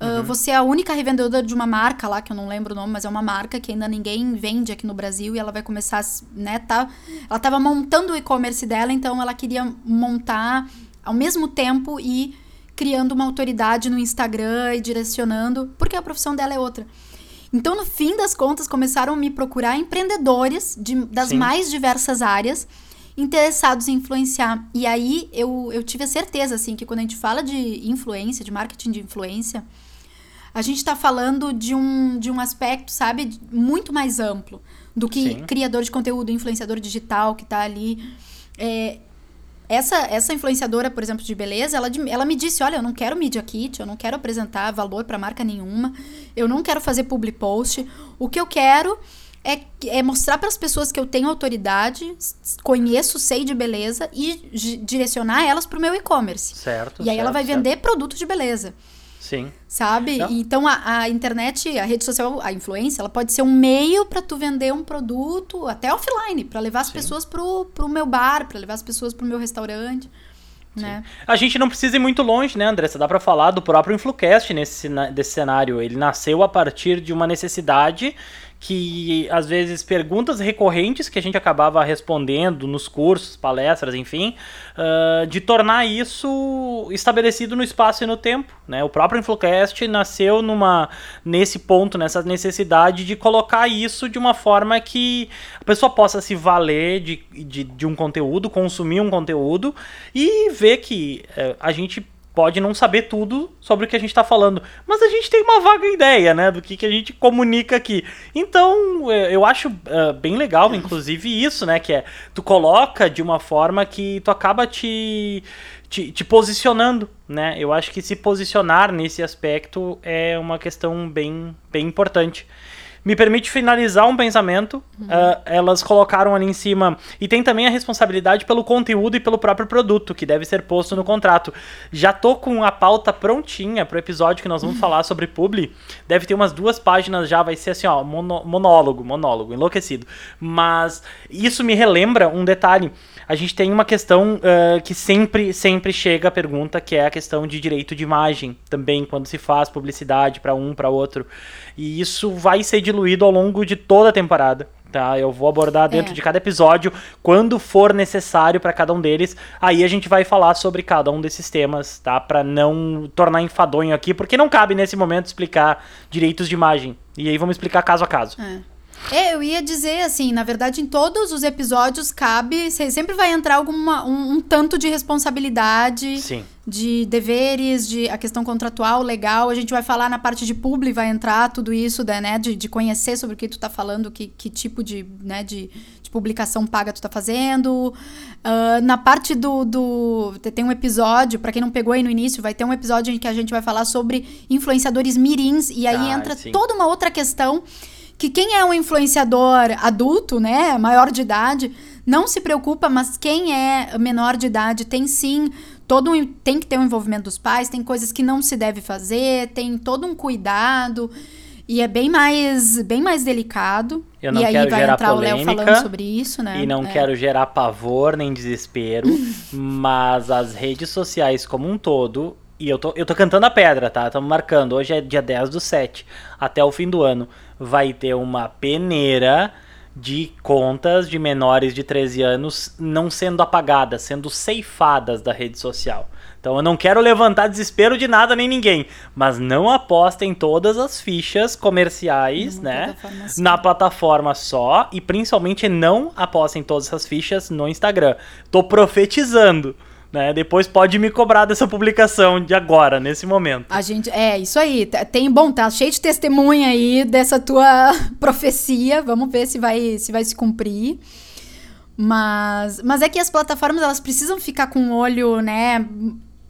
A: Uh, Você é a única revendedora de uma marca lá, que eu não lembro o nome, mas é uma marca que ainda ninguém vende aqui no Brasil e ela vai começar, né, tá, ela estava montando o e-commerce dela, então ela queria montar ao mesmo tempo e criando uma autoridade no Instagram e direcionando, porque a profissão dela é outra. Então, no fim das contas, começaram a me procurar empreendedores de, das Sim. mais diversas áreas interessados em influenciar. E aí eu, eu tive a certeza, assim, que quando a gente fala de influência, de marketing de influência, a gente está falando de um, de um aspecto, sabe, muito mais amplo do que Sim. criador de conteúdo, influenciador digital que está ali. É, essa, essa influenciadora, por exemplo, de beleza, ela, ela me disse: olha, eu não quero media kit, eu não quero apresentar valor para marca nenhuma, eu não quero fazer public post. O que eu quero é, é mostrar para as pessoas que eu tenho autoridade, conheço, sei de beleza e direcionar elas para o meu e-commerce.
B: Certo.
A: E aí
B: certo,
A: ela vai
B: certo.
A: vender produto de beleza.
B: Sim.
A: Sabe? Não. Então a, a, internet, a rede social, a influência, ela pode ser um meio para tu vender um produto até offline, para levar as Sim. pessoas pro, pro meu bar, para levar as pessoas pro meu restaurante. Né?
B: A gente não precisa ir muito longe, né, Andressa? Dá para falar do próprio Influcast nesse desse cenário. Ele nasceu a partir de uma necessidade que às vezes perguntas recorrentes que a gente acabava respondendo nos cursos, palestras, enfim, uh, de tornar isso estabelecido no espaço e no tempo. Né? O próprio Influcast nasceu numa, nesse ponto, nessa necessidade de colocar isso de uma forma que a pessoa possa se valer de, de, de um conteúdo, consumir um conteúdo e ver que uh, a gente pode não saber tudo sobre o que a gente está falando, mas a gente tem uma vaga ideia, né, do que, que a gente comunica aqui. Então, é, eu acho uh, bem legal, inclusive, isso, né, que é, tu coloca de uma forma que tu acaba te, te, te posicionando, né, eu acho que se posicionar nesse aspecto é uma questão bem, bem importante me permite finalizar um pensamento. Uhum. Uh, elas colocaram ali em cima. E tem também a responsabilidade pelo conteúdo e pelo próprio produto, que deve ser posto no contrato. Já tô com a pauta prontinha pro episódio que nós vamos uhum. falar sobre publi. Deve ter umas duas páginas já, vai ser assim, ó, mono, monólogo, monólogo, enlouquecido. Mas isso me relembra um detalhe. A gente tem uma questão uh, que sempre, sempre chega a pergunta, que é a questão de direito de imagem, também, quando se faz publicidade para um, para outro. E isso vai ser diluído ao longo de toda a temporada. Tá, eu vou abordar dentro é. de cada episódio quando for necessário para cada um deles. Aí a gente vai falar sobre cada um desses temas, tá? Para não tornar enfadonho aqui, porque não cabe nesse momento explicar direitos de imagem. E aí vamos explicar caso a caso.
A: É. É, eu ia dizer assim, na verdade, em todos os episódios cabe, sempre vai entrar alguma um, um, tanto de responsabilidade,
B: Sim.
A: de deveres, de a questão contratual, legal. A gente vai falar na parte de publi, vai entrar tudo isso, né, de, de conhecer sobre o que tu tá falando, que, que tipo de, né, de, de publicação paga tu tá fazendo. Uh, na parte do, do. Tem um episódio, para quem não pegou aí no início, vai ter um episódio em que a gente vai falar sobre influenciadores mirins, e aí ah, entra sim. toda uma outra questão que quem é um influenciador adulto, né, maior de idade, não se preocupa, mas quem é menor de idade tem sim todo um, tem que ter o um envolvimento dos pais, tem coisas que não se deve fazer, tem todo um cuidado e é bem mais bem mais delicado.
B: Eu não
A: e aí
B: quero
A: vai
B: gerar
A: entrar
B: polêmica,
A: o Léo falando sobre isso, né?
B: E não
A: é.
B: quero gerar pavor nem desespero, mas as redes sociais como um todo e eu tô, eu tô cantando a pedra, tá? Estamos marcando. Hoje é dia 10 do 7. Até o fim do ano vai ter uma peneira de contas de menores de 13 anos não sendo apagadas, sendo ceifadas da rede social. Então eu não quero levantar desespero de nada nem ninguém, mas não apostem todas as fichas comerciais, Numa né, plataforma na plataforma só e principalmente não apostem todas as fichas no Instagram. Tô profetizando né? Depois pode me cobrar dessa publicação de agora, nesse momento.
A: A gente, é, isso aí. Tem, bom, tá cheio de testemunha aí dessa tua profecia. Vamos ver se vai se, vai se cumprir. Mas, mas é que as plataformas, elas precisam ficar com o olho, né,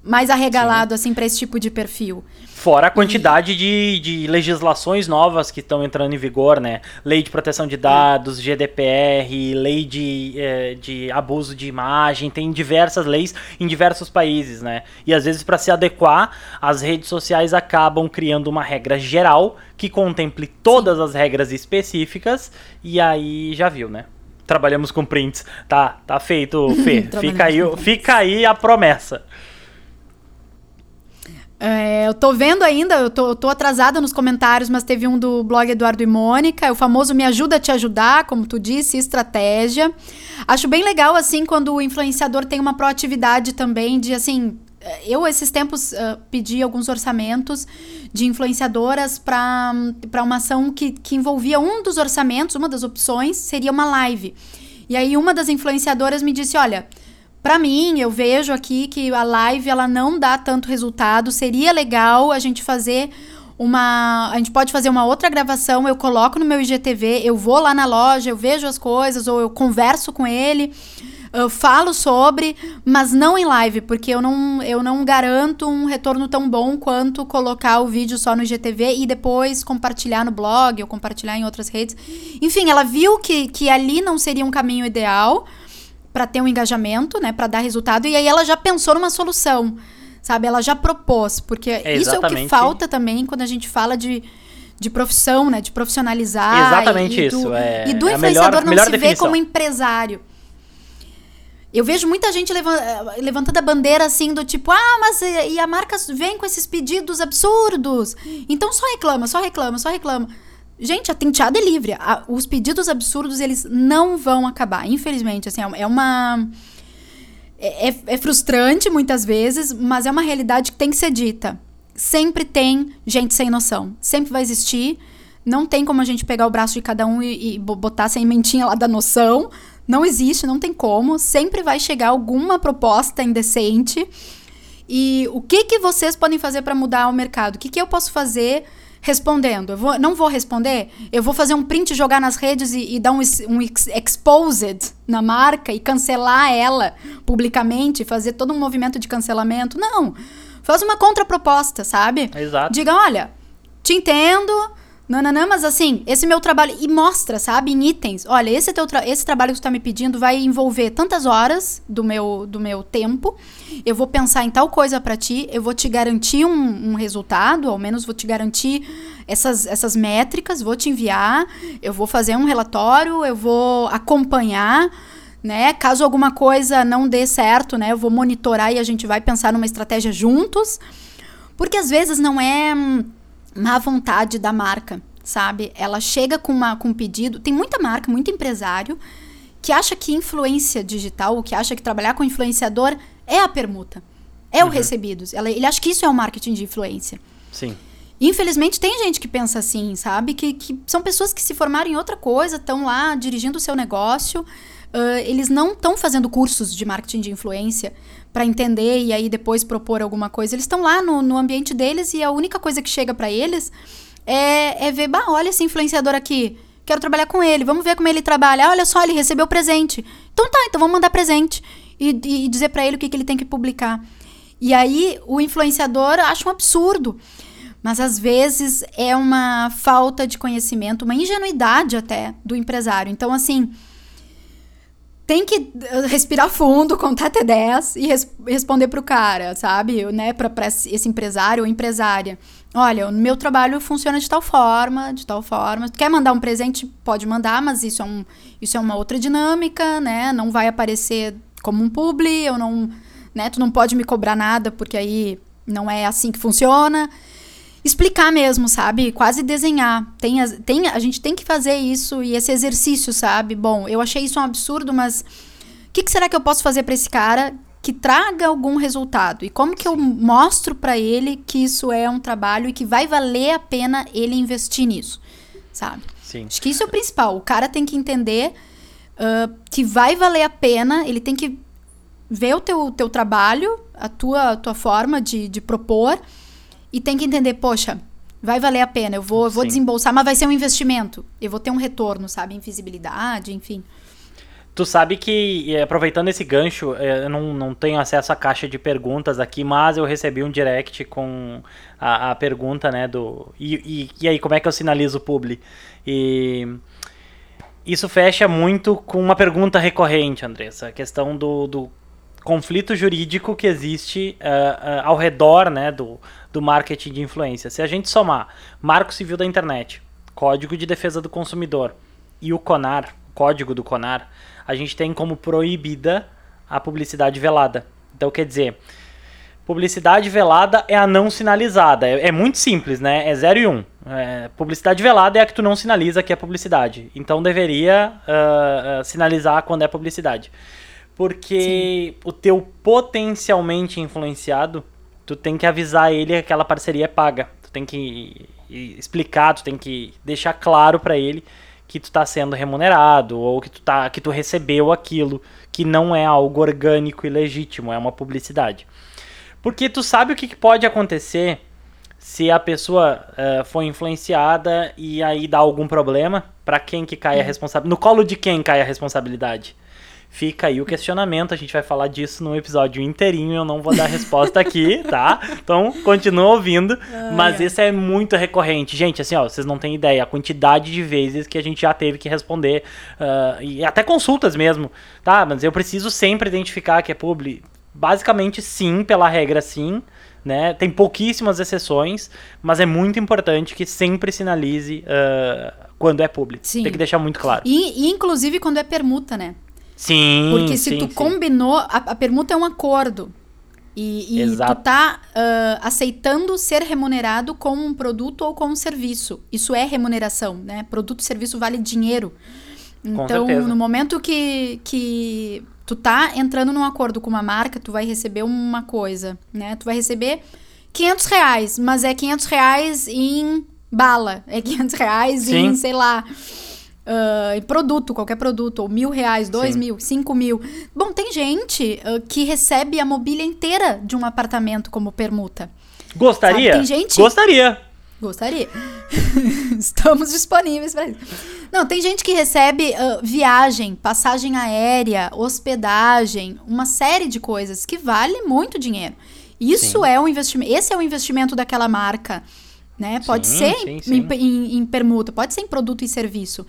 A: mais arregalado, Sim. assim, para esse tipo de perfil.
B: Fora a quantidade e... de, de legislações novas que estão entrando em vigor, né? Lei de proteção de dados, é. GDPR, lei de, é, de abuso de imagem, tem diversas leis em diversos países, né? E às vezes, para se adequar, as redes sociais acabam criando uma regra geral que contemple todas Sim. as regras específicas, e aí já viu, né? Trabalhamos com prints. Tá, tá feito, Fê. fica, aí, fica aí a promessa.
A: É, eu tô vendo ainda, eu tô, tô, atrasada nos comentários, mas teve um do blog Eduardo e Mônica, é o famoso Me Ajuda a Te Ajudar, como tu disse, estratégia. Acho bem legal, assim, quando o influenciador tem uma proatividade também de, assim, eu esses tempos uh, pedi alguns orçamentos de influenciadoras para uma ação que, que envolvia um dos orçamentos, uma das opções seria uma live. E aí uma das influenciadoras me disse, olha, para mim, eu vejo aqui que a live ela não dá tanto resultado. Seria legal a gente fazer uma. A gente pode fazer uma outra gravação. Eu coloco no meu IGTV, eu vou lá na loja, eu vejo as coisas, ou eu converso com ele, eu falo sobre, mas não em live, porque eu não, eu não garanto um retorno tão bom quanto colocar o vídeo só no IGTV e depois compartilhar no blog ou compartilhar em outras redes. Enfim, ela viu que, que ali não seria um caminho ideal para ter um engajamento, né, para dar resultado, e aí ela já pensou numa solução, sabe? Ela já propôs, porque é isso é o que falta também quando a gente fala de, de profissão, né, de profissionalizar.
B: Exatamente e, e do, isso. É,
A: e do
B: é
A: influenciador
B: melhor, não melhor
A: se
B: definição.
A: ver como empresário. Eu vejo muita gente levantando a bandeira assim do tipo, ah, mas e a marca vem com esses pedidos absurdos. Então só reclama, só reclama, só reclama. Gente, a tenteada é livre. A, os pedidos absurdos, eles não vão acabar. Infelizmente, assim, é uma... É, é, é frustrante muitas vezes, mas é uma realidade que tem que ser dita. Sempre tem gente sem noção. Sempre vai existir. Não tem como a gente pegar o braço de cada um e, e botar sem mentinha lá da noção. Não existe, não tem como. Sempre vai chegar alguma proposta indecente. E o que, que vocês podem fazer para mudar o mercado? O que, que eu posso fazer respondendo. Eu vou, não vou responder, eu vou fazer um print, jogar nas redes e, e dar um, um exposed na marca e cancelar ela publicamente, fazer todo um movimento de cancelamento. Não. Faz uma contraproposta, sabe?
B: Exato.
A: Diga, olha, te entendo, não, não, não, mas assim, esse meu trabalho. E mostra, sabe, em itens. Olha, esse, teu tra esse trabalho que tu tá me pedindo vai envolver tantas horas do meu, do meu tempo. Eu vou pensar em tal coisa para ti, eu vou te garantir um, um, resultado, ao menos vou te garantir essas, essas métricas, vou te enviar, eu vou fazer um relatório, eu vou acompanhar. Né? Caso alguma coisa não dê certo, né? Eu vou monitorar e a gente vai pensar numa estratégia juntos. Porque às vezes não é hum, má vontade da marca, sabe? Ela chega com, uma, com um pedido. Tem muita marca, muito empresário que acha que influência digital, ou que acha que trabalhar com influenciador é a permuta, é uhum. o recebidos. Ela, ele acha que isso é o marketing de influência.
B: Sim.
A: Infelizmente, tem gente que pensa assim, sabe? Que, que são pessoas que se formaram em outra coisa, estão lá dirigindo o seu negócio. Uh, eles não estão fazendo cursos de marketing de influência para entender e aí depois propor alguma coisa. Eles estão lá no, no ambiente deles e a única coisa que chega para eles é, é ver, bah, olha esse influenciador aqui, quero trabalhar com ele, vamos ver como ele trabalha. Olha só, ele recebeu presente. Então tá, então vamos mandar presente e, e dizer para ele o que, que ele tem que publicar. E aí o influenciador acha um absurdo. Mas às vezes é uma falta de conhecimento, uma ingenuidade até do empresário. Então, assim, tem que eh, respirar fundo, contar até 10 e res responder pro cara, sabe? Né? Pra, pra esse empresário ou empresária. Olha, o meu trabalho funciona de tal forma, de tal forma. Quer mandar um presente? Pode mandar, mas isso é, um, isso é uma outra dinâmica, né? Não vai aparecer como um publi, eu não, né? Tu não pode me cobrar nada, porque aí não é assim que funciona explicar mesmo, sabe? Quase desenhar. Tem, tem, a gente tem que fazer isso e esse exercício, sabe? Bom, eu achei isso um absurdo, mas o que, que, será que eu posso fazer para esse cara que traga algum resultado? E como que eu mostro para ele que isso é um trabalho e que vai valer a pena ele investir nisso, sabe?
B: Sim.
A: Acho que isso é o principal. O cara tem que entender uh, que vai valer a pena, ele tem que ver o teu, teu trabalho, a tua, tua forma de, de propor e tem que entender, poxa, vai valer a pena, eu vou, eu vou desembolsar, mas vai ser um investimento. Eu vou ter um retorno, sabe? Em visibilidade, enfim.
B: Tu sabe que, aproveitando esse gancho, é, eu não, não tenho acesso à caixa de perguntas aqui, mas eu recebi um direct com a, a pergunta, né, do... E, e, e, aí, como é que eu sinalizo o publi? E isso fecha muito com uma pergunta recorrente, Andressa, a questão do, do conflito jurídico que existe uh, uh, ao redor, né, do, do marketing de influência. Se a gente somar Marco Civil da Internet, Código de Defesa do Consumidor e o CONAR, Código do CONAR, a gente tem como proibida a publicidade velada. Então, quer dizer, publicidade velada é a não sinalizada. É, é muito simples, né? É 0 e 1. Um. É, publicidade velada é a que tu não sinaliza que é publicidade. Então, deveria uh, sinalizar quando é publicidade. Porque Sim. o teu potencialmente influenciado, tu tem que avisar ele que aquela parceria é paga. Tu tem que explicar, tu tem que deixar claro para ele que tu está sendo remunerado ou que tu, tá, que tu recebeu aquilo, que não é algo orgânico e legítimo, é uma publicidade. Porque tu sabe o que, que pode acontecer se a pessoa uh, foi influenciada e aí dá algum problema, para quem que cai a responsabilidade? No colo de quem cai a responsabilidade? Fica aí o questionamento, a gente vai falar disso no episódio inteirinho, eu não vou dar resposta aqui, tá? Então, continua ouvindo, mas esse é muito recorrente. Gente, assim, ó, vocês não têm ideia a quantidade de vezes que a gente já teve que responder, uh, e até consultas mesmo, tá? Mas eu preciso sempre identificar que é publi. Basicamente, sim, pela regra, sim. Né? Tem pouquíssimas exceções, mas é muito importante que sempre sinalize uh, quando é público. Tem que deixar muito claro.
A: E, e, inclusive quando é permuta, né?
B: Sim.
A: Porque se
B: sim,
A: tu
B: sim.
A: combinou, a, a, permuta é um acordo. E, e tu tá uh, aceitando ser remunerado com um produto ou com um serviço. Isso é remuneração, né? Produto e serviço vale dinheiro. Então, no momento que, que tu tá entrando num acordo com uma marca, tu vai receber uma coisa, né? Tu vai receber 500 reais, mas é 500 reais em bala. É 500 reais Sim. em, sei lá uh, em produto, qualquer produto, ou mil reais, dois Sim. mil, cinco mil. Bom, tem gente uh, que recebe a mobília inteira de um apartamento como permuta.
B: Gostaria?
A: Sabe? Tem gente.
B: Gostaria.
A: Gostaria. Estamos disponíveis para isso. Não, tem gente que recebe uh, viagem, passagem aérea, hospedagem, uma série de coisas que vale muito dinheiro. Isso Sim. é um investimento. Esse é o investimento daquela marca né? Pode sim, ser sim, sim. Em, em, em, permuta, pode ser em produto e serviço.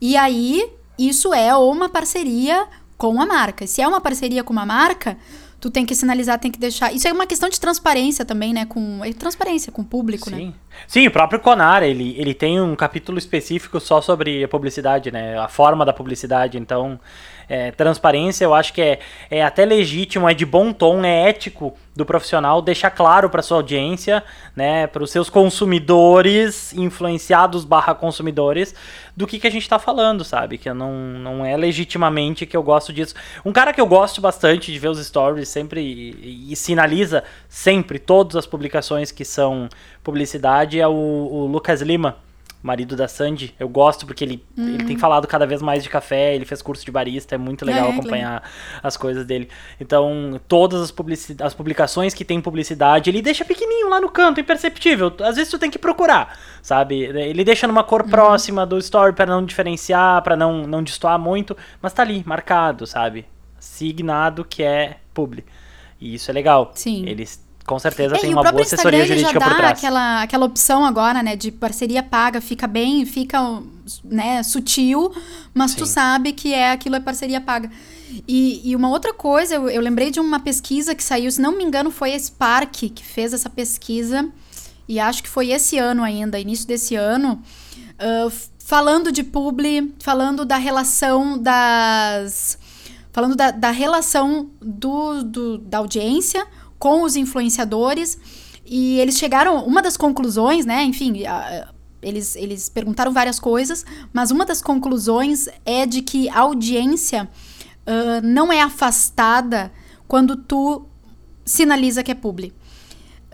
A: E aí, isso é uma parceria com a marca. Se é uma parceria com uma marca, tu tem que sinalizar, tem que deixar. Isso é uma questão de transparência também, né? Com é transparência com o público,
B: Sim.
A: né?
B: Sim, o próprio Conar, ele, ele tem um capítulo específico só sobre a publicidade, né? A forma da publicidade. Então, é, transparência, eu acho que é, é até legítimo, é de bom tom, é ético do profissional deixar claro para sua audiência, né, para os seus consumidores, influenciados barra consumidores, do que, que a gente está falando, sabe? Que não, não é legitimamente que eu gosto disso. Um cara que eu gosto bastante de ver os stories sempre e, e sinaliza sempre todas as publicações que são publicidade é o, o Lucas Lima marido da Sandy. Eu gosto porque ele, uhum. ele tem falado cada vez mais de café, ele fez curso de barista, é muito legal é, acompanhar as coisas dele. Então, todas as, as publicações que tem publicidade, ele deixa pequenininho lá no canto, imperceptível. Às vezes tu tem que procurar, sabe? Ele deixa numa cor uhum. próxima do story para não diferenciar, para não, não destoar muito, mas tá ali, marcado, sabe? Signado que é publi. E isso é legal.
A: Sim.
B: Eles com certeza é, tem uma boa assessoria jurídica por trás.
A: Aquela, aquela opção agora, né, de parceria paga, fica bem, fica, né, sutil, mas Sim. tu sabe que é aquilo é parceria paga. E, e uma outra coisa, eu, eu, lembrei de uma pesquisa que saiu, se não me engano, foi a Spark que fez essa pesquisa, e acho que foi esse ano ainda, início desse ano, uh, falando de publi, falando da relação das. falando da, da relação do, do, da audiência com os influenciadores e eles chegaram. Uma das conclusões, né? Enfim, a, eles, eles perguntaram várias coisas, mas uma das conclusões é de que a audiência uh, não é afastada quando tu sinaliza que é publi.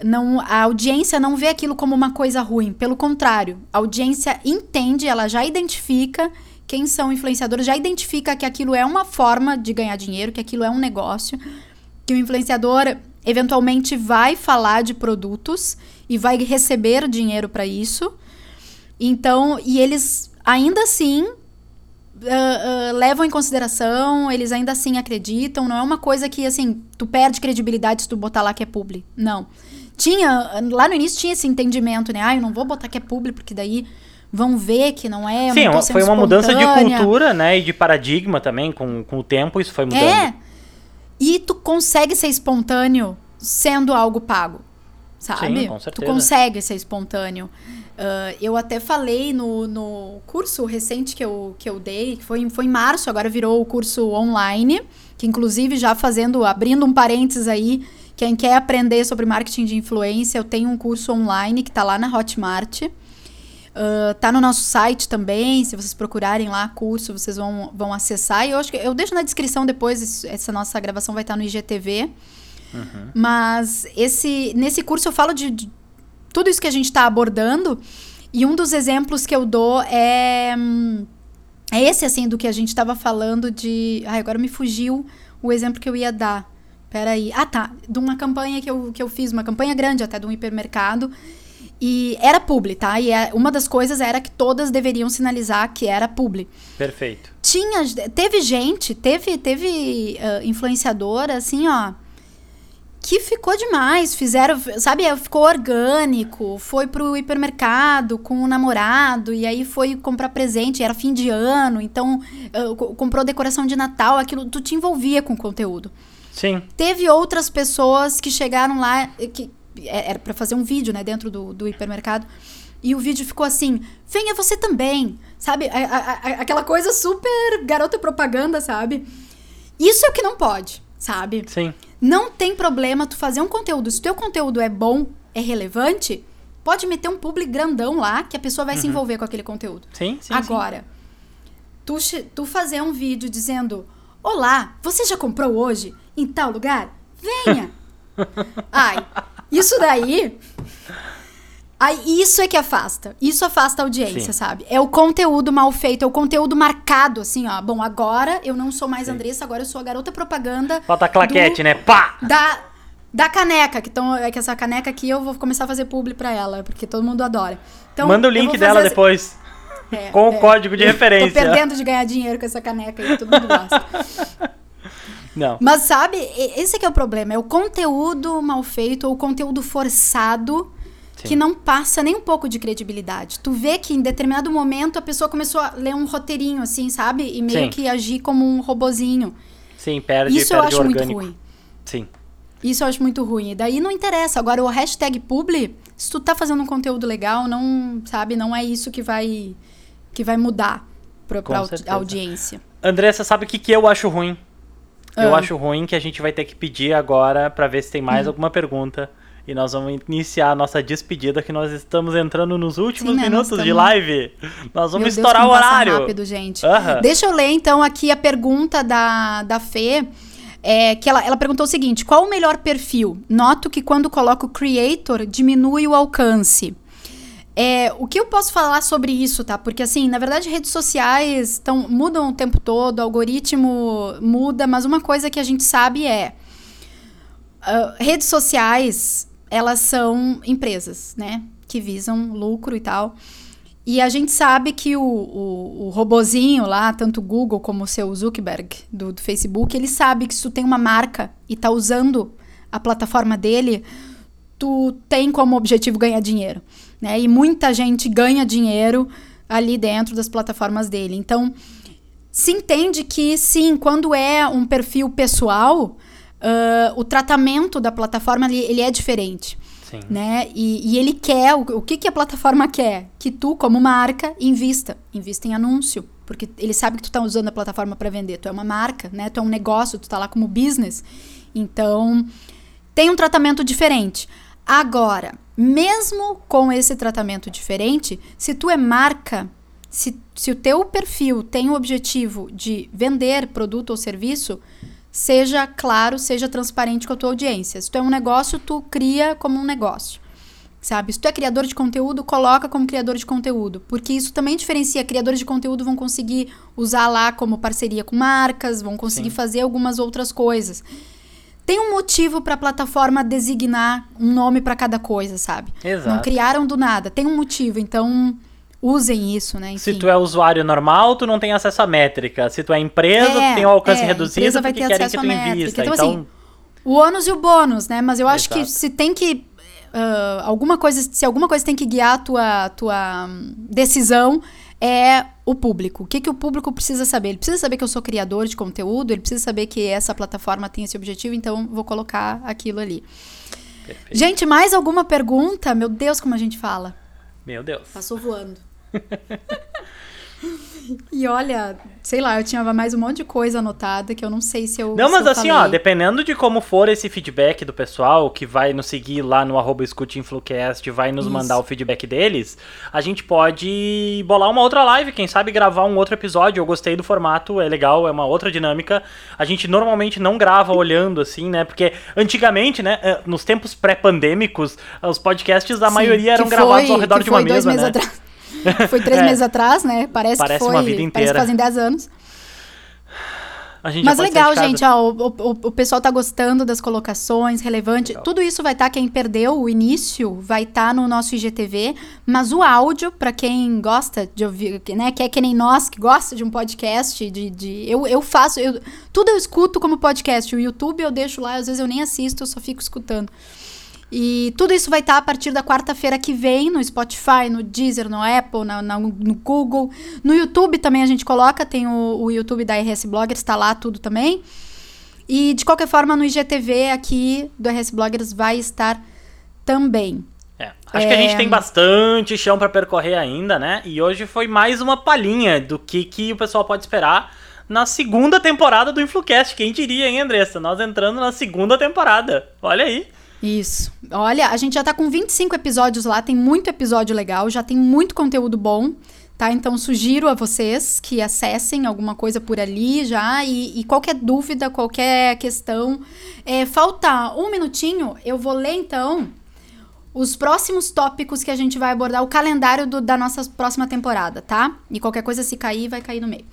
A: Não, a audiência não vê aquilo como uma coisa ruim, pelo contrário, a audiência entende, ela já identifica quem são influenciadores, já identifica que aquilo é uma forma de ganhar dinheiro, que aquilo é um negócio que o influenciador eventualmente vai falar de produtos e vai receber dinheiro para isso. Então, e eles ainda assim uh, uh, levam em consideração, eles ainda assim acreditam. Não é uma coisa que, assim, tu perde credibilidade se tu botar lá que é publi. Não. Tinha, lá no início tinha esse entendimento, né? Ah, eu não vou botar que é publi, porque daí vão ver que não é.
B: Sim, não foi uma mudança de cultura, né? E de paradigma também, com, com o tempo isso foi mudando. É.
A: E tu consegue ser espontâneo sendo algo pago, sabe?
B: Sim, com certeza.
A: Tu consegue ser espontâneo. Uh, eu até falei no, no curso recente que eu, que eu dei, que foi, foi em março, agora virou o curso online, que inclusive já fazendo, abrindo um parênteses aí, quem quer aprender sobre marketing de influência, eu tenho um curso online que está lá na Hotmart. Uh, tá no nosso site também, se vocês procurarem lá curso, vocês vão, vão acessar. E eu acho que eu deixo na descrição depois, essa nossa gravação vai estar no IGTV. Uhum. Mas esse, nesse curso eu falo de, de tudo isso que a gente está abordando. E um dos exemplos que eu dou é, é esse, assim, do que a gente estava falando de. Ai, agora me fugiu o exemplo que eu ia dar. Peraí. Ah, tá. De uma campanha que eu, que eu fiz, uma campanha grande até de um hipermercado. E era publi, tá? E é, uma das coisas era que todas deveriam sinalizar que era publi.
B: Perfeito.
A: Tinha, teve gente, teve, teve uh, influenciadora, assim, ó que ficou demais. Fizeram, sabe, ficou orgânico. Foi pro hipermercado com o namorado e aí foi comprar presente. Era fim de ano, então uh, comprou decoração de Natal. Aquilo, tu te envolvia com o conteúdo.
B: Sim.
A: Teve outras pessoas que chegaram lá, que era para fazer um vídeo, né, dentro do, do hipermercado. E o vídeo ficou assim: venha você também. Sabe? A, a, a, aquela coisa super garota propaganda, sabe? Isso é o que não pode, sabe?
B: Sim.
A: Não tem problema tu fazer um conteúdo. Se o teu conteúdo é bom, é relevante, pode meter um público grandão lá que a pessoa vai uhum. se envolver com aquele conteúdo.
B: Sim, sim.
A: Agora,
B: sim.
A: Tu, tu fazer um vídeo dizendo: Olá, você já comprou hoje em tal lugar? Venha! Ai, isso daí Aí, isso é que afasta. Isso afasta a audiência, Sim. sabe? É o conteúdo mal feito, é o conteúdo marcado, assim, ó. Bom, agora eu não sou mais Sim. Andressa, agora eu sou a garota propaganda.
B: Falta a claquete, do, né? Pá!
A: Da, da caneca, que, tão, é que essa caneca aqui eu vou começar a fazer publi pra ela, porque todo mundo adora. Então,
B: Manda o link dela essa... depois. É, com é. o código de referência. Tô
A: perdendo de ganhar dinheiro com essa caneca aí, todo mundo gosta.
B: Não.
A: Mas sabe, esse é que é o problema, é o conteúdo mal feito ou o conteúdo forçado Sim. que não passa nem um pouco de credibilidade. Tu vê que em determinado momento a pessoa começou a ler um roteirinho, assim, sabe? E meio Sim. que agir como um robozinho.
B: Sim, perde
A: Isso
B: perde
A: eu acho
B: orgânico.
A: muito ruim.
B: Sim.
A: Isso eu acho muito ruim. E daí não interessa. Agora, o hashtag publi, se tu tá fazendo um conteúdo legal, não, sabe, não é isso que vai que vai mudar pra, pra audiência.
B: Andressa, sabe o que, que eu acho ruim? Ah. Eu acho ruim que a gente vai ter que pedir agora para ver se tem mais hum. alguma pergunta e nós vamos iniciar a nossa despedida, que nós estamos entrando nos últimos Sim, né? minutos estamos... de live. Nós vamos Meu estourar Deus, o horário.
A: rápido, gente. Uhum. Deixa eu ler, então, aqui a pergunta da, da Fê. É, que ela, ela perguntou o seguinte: qual o melhor perfil? Noto que quando coloco creator, diminui o alcance. É, o que eu posso falar sobre isso, tá? Porque, assim, na verdade, redes sociais tão, mudam o tempo todo, o algoritmo muda, mas uma coisa que a gente sabe é. Uh, redes sociais elas são empresas, né? Que visam lucro e tal. E a gente sabe que o, o, o robozinho lá, tanto o Google como o seu Zuckerberg do, do, Facebook, ele sabe que se tu tem uma marca e tá usando a plataforma dele, tu tem como objetivo ganhar dinheiro, né? E muita gente ganha dinheiro ali dentro das plataformas dele. Então, se entende que sim, quando é um perfil pessoal, uh, o tratamento da plataforma ele, ele é diferente.
B: Sim.
A: Né? E, e ele quer, o, o que, que a plataforma quer? Que tu, como marca, invista. Invista em anúncio. Porque ele sabe que tu está usando a plataforma para vender. Tu é uma marca, né? Tu é um negócio, tu está lá como business. Então, tem um tratamento diferente. Agora, mesmo com esse tratamento diferente, se tu é marca, se, se o teu perfil tem o objetivo de vender produto ou serviço, seja claro, seja transparente com a tua audiência. Se tu é um negócio, tu cria como um negócio. Sabe? Se tu é criador de conteúdo, coloca como criador de conteúdo. Porque isso também diferencia. Criadores de conteúdo vão conseguir usar lá como parceria com marcas, vão conseguir Sim. fazer algumas outras coisas. Tem um motivo para a plataforma designar um nome para cada coisa, sabe? Exato. Não criaram do nada, tem um motivo, então usem isso, né? Enfim.
B: Se tu é usuário normal, tu não tem acesso à métrica. Se tu é empresa, é, tu tem um alcance é, reduzido porque querem que tu invista. Então, então, assim,
A: o ônus e o bônus, né? Mas eu acho Exato. que se tem que uh, alguma coisa, se alguma coisa tem que guiar a tua, tua hum, decisão, é o público. O que, que o público precisa saber? Ele precisa saber que eu sou criador de conteúdo, ele precisa saber que essa plataforma tem esse objetivo, então vou colocar aquilo ali. Perfeito. Gente, mais alguma pergunta? Meu Deus, como a gente fala.
B: Meu Deus.
A: Passou voando. E olha, sei lá, eu tinha mais um monte de coisa anotada que eu não sei se eu.
B: Não, mas
A: assim,
B: falei. ó, dependendo de como for esse feedback do pessoal que vai nos seguir lá no arroba Influcast, vai nos Isso. mandar o feedback deles, a gente pode bolar uma outra live, quem sabe gravar um outro episódio. Eu gostei do formato, é legal, é uma outra dinâmica. A gente normalmente não grava olhando assim, né? Porque antigamente, né, eh, nos tempos pré-pandêmicos, os podcasts, a Sim, maioria eram foi, gravados ao redor de uma mesa, né? Atrás.
A: Foi três é. meses atrás, né? Parece, parece que foi. Uma vida inteira. Parece que fazem dez anos. Mas legal, gente, ó, o, o, o, pessoal tá gostando das colocações, relevante. Legal. Tudo isso vai estar, tá, quem perdeu o início, vai estar tá no nosso IGTV, mas o áudio, para quem gosta de ouvir, né, que é que nem nós, que gosta de um podcast, de, de eu, eu faço, eu, tudo eu escuto como podcast. O YouTube eu deixo lá, às vezes eu nem assisto, eu só fico escutando. E tudo isso vai estar a partir da quarta-feira que vem no Spotify, no Deezer, no Apple, na, na, no Google. No YouTube também a gente coloca, tem o, o YouTube da RS Bloggers, está lá tudo também. E de qualquer forma, no IGTV aqui do RS Bloggers vai estar também.
B: É, acho é... que a gente tem bastante chão para percorrer ainda, né? E hoje foi mais uma palhinha do que, que o pessoal pode esperar na segunda temporada do Influcast. Quem diria, hein, Andressa? Nós entrando na segunda temporada. Olha aí.
A: Isso. Olha, a gente já tá com 25 episódios lá, tem muito episódio legal, já tem muito conteúdo bom, tá? Então sugiro a vocês que acessem alguma coisa por ali já e, e qualquer dúvida, qualquer questão. É, falta um minutinho, eu vou ler então os próximos tópicos que a gente vai abordar, o calendário do, da nossa próxima temporada, tá? E qualquer coisa, se cair, vai cair no meio.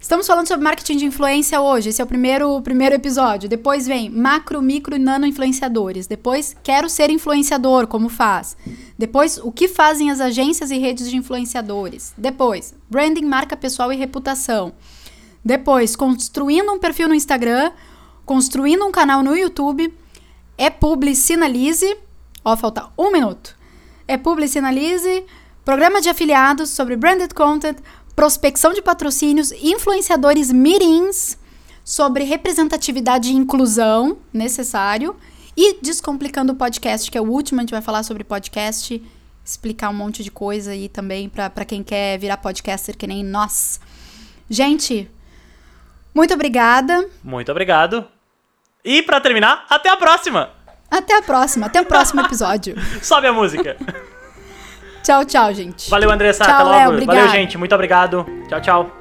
A: Estamos falando sobre marketing de influência hoje. Esse é o primeiro, primeiro episódio. Depois vem macro, micro e nano influenciadores. Depois, quero ser influenciador, como faz. Depois, o que fazem as agências e redes de influenciadores. Depois, branding, marca pessoal e reputação. Depois, construindo um perfil no Instagram, construindo um canal no YouTube. É publi, sinalize. Ó, falta um minuto. É publi, sinalize. Programa de afiliados sobre branded content prospecção de patrocínios, influenciadores mirins sobre representatividade e inclusão necessário e descomplicando o podcast, que é o último, a gente vai falar sobre podcast, explicar um monte de coisa aí também para quem quer virar podcaster que nem nós. Gente, muito obrigada.
B: Muito obrigado. E para terminar, até a próxima.
A: Até a próxima, até o próximo episódio.
B: Sobe a música.
A: Tchau, tchau, gente.
B: Valeu, Andressa. Tchau, até logo. Léo, Valeu, gente. Muito obrigado. Tchau, tchau.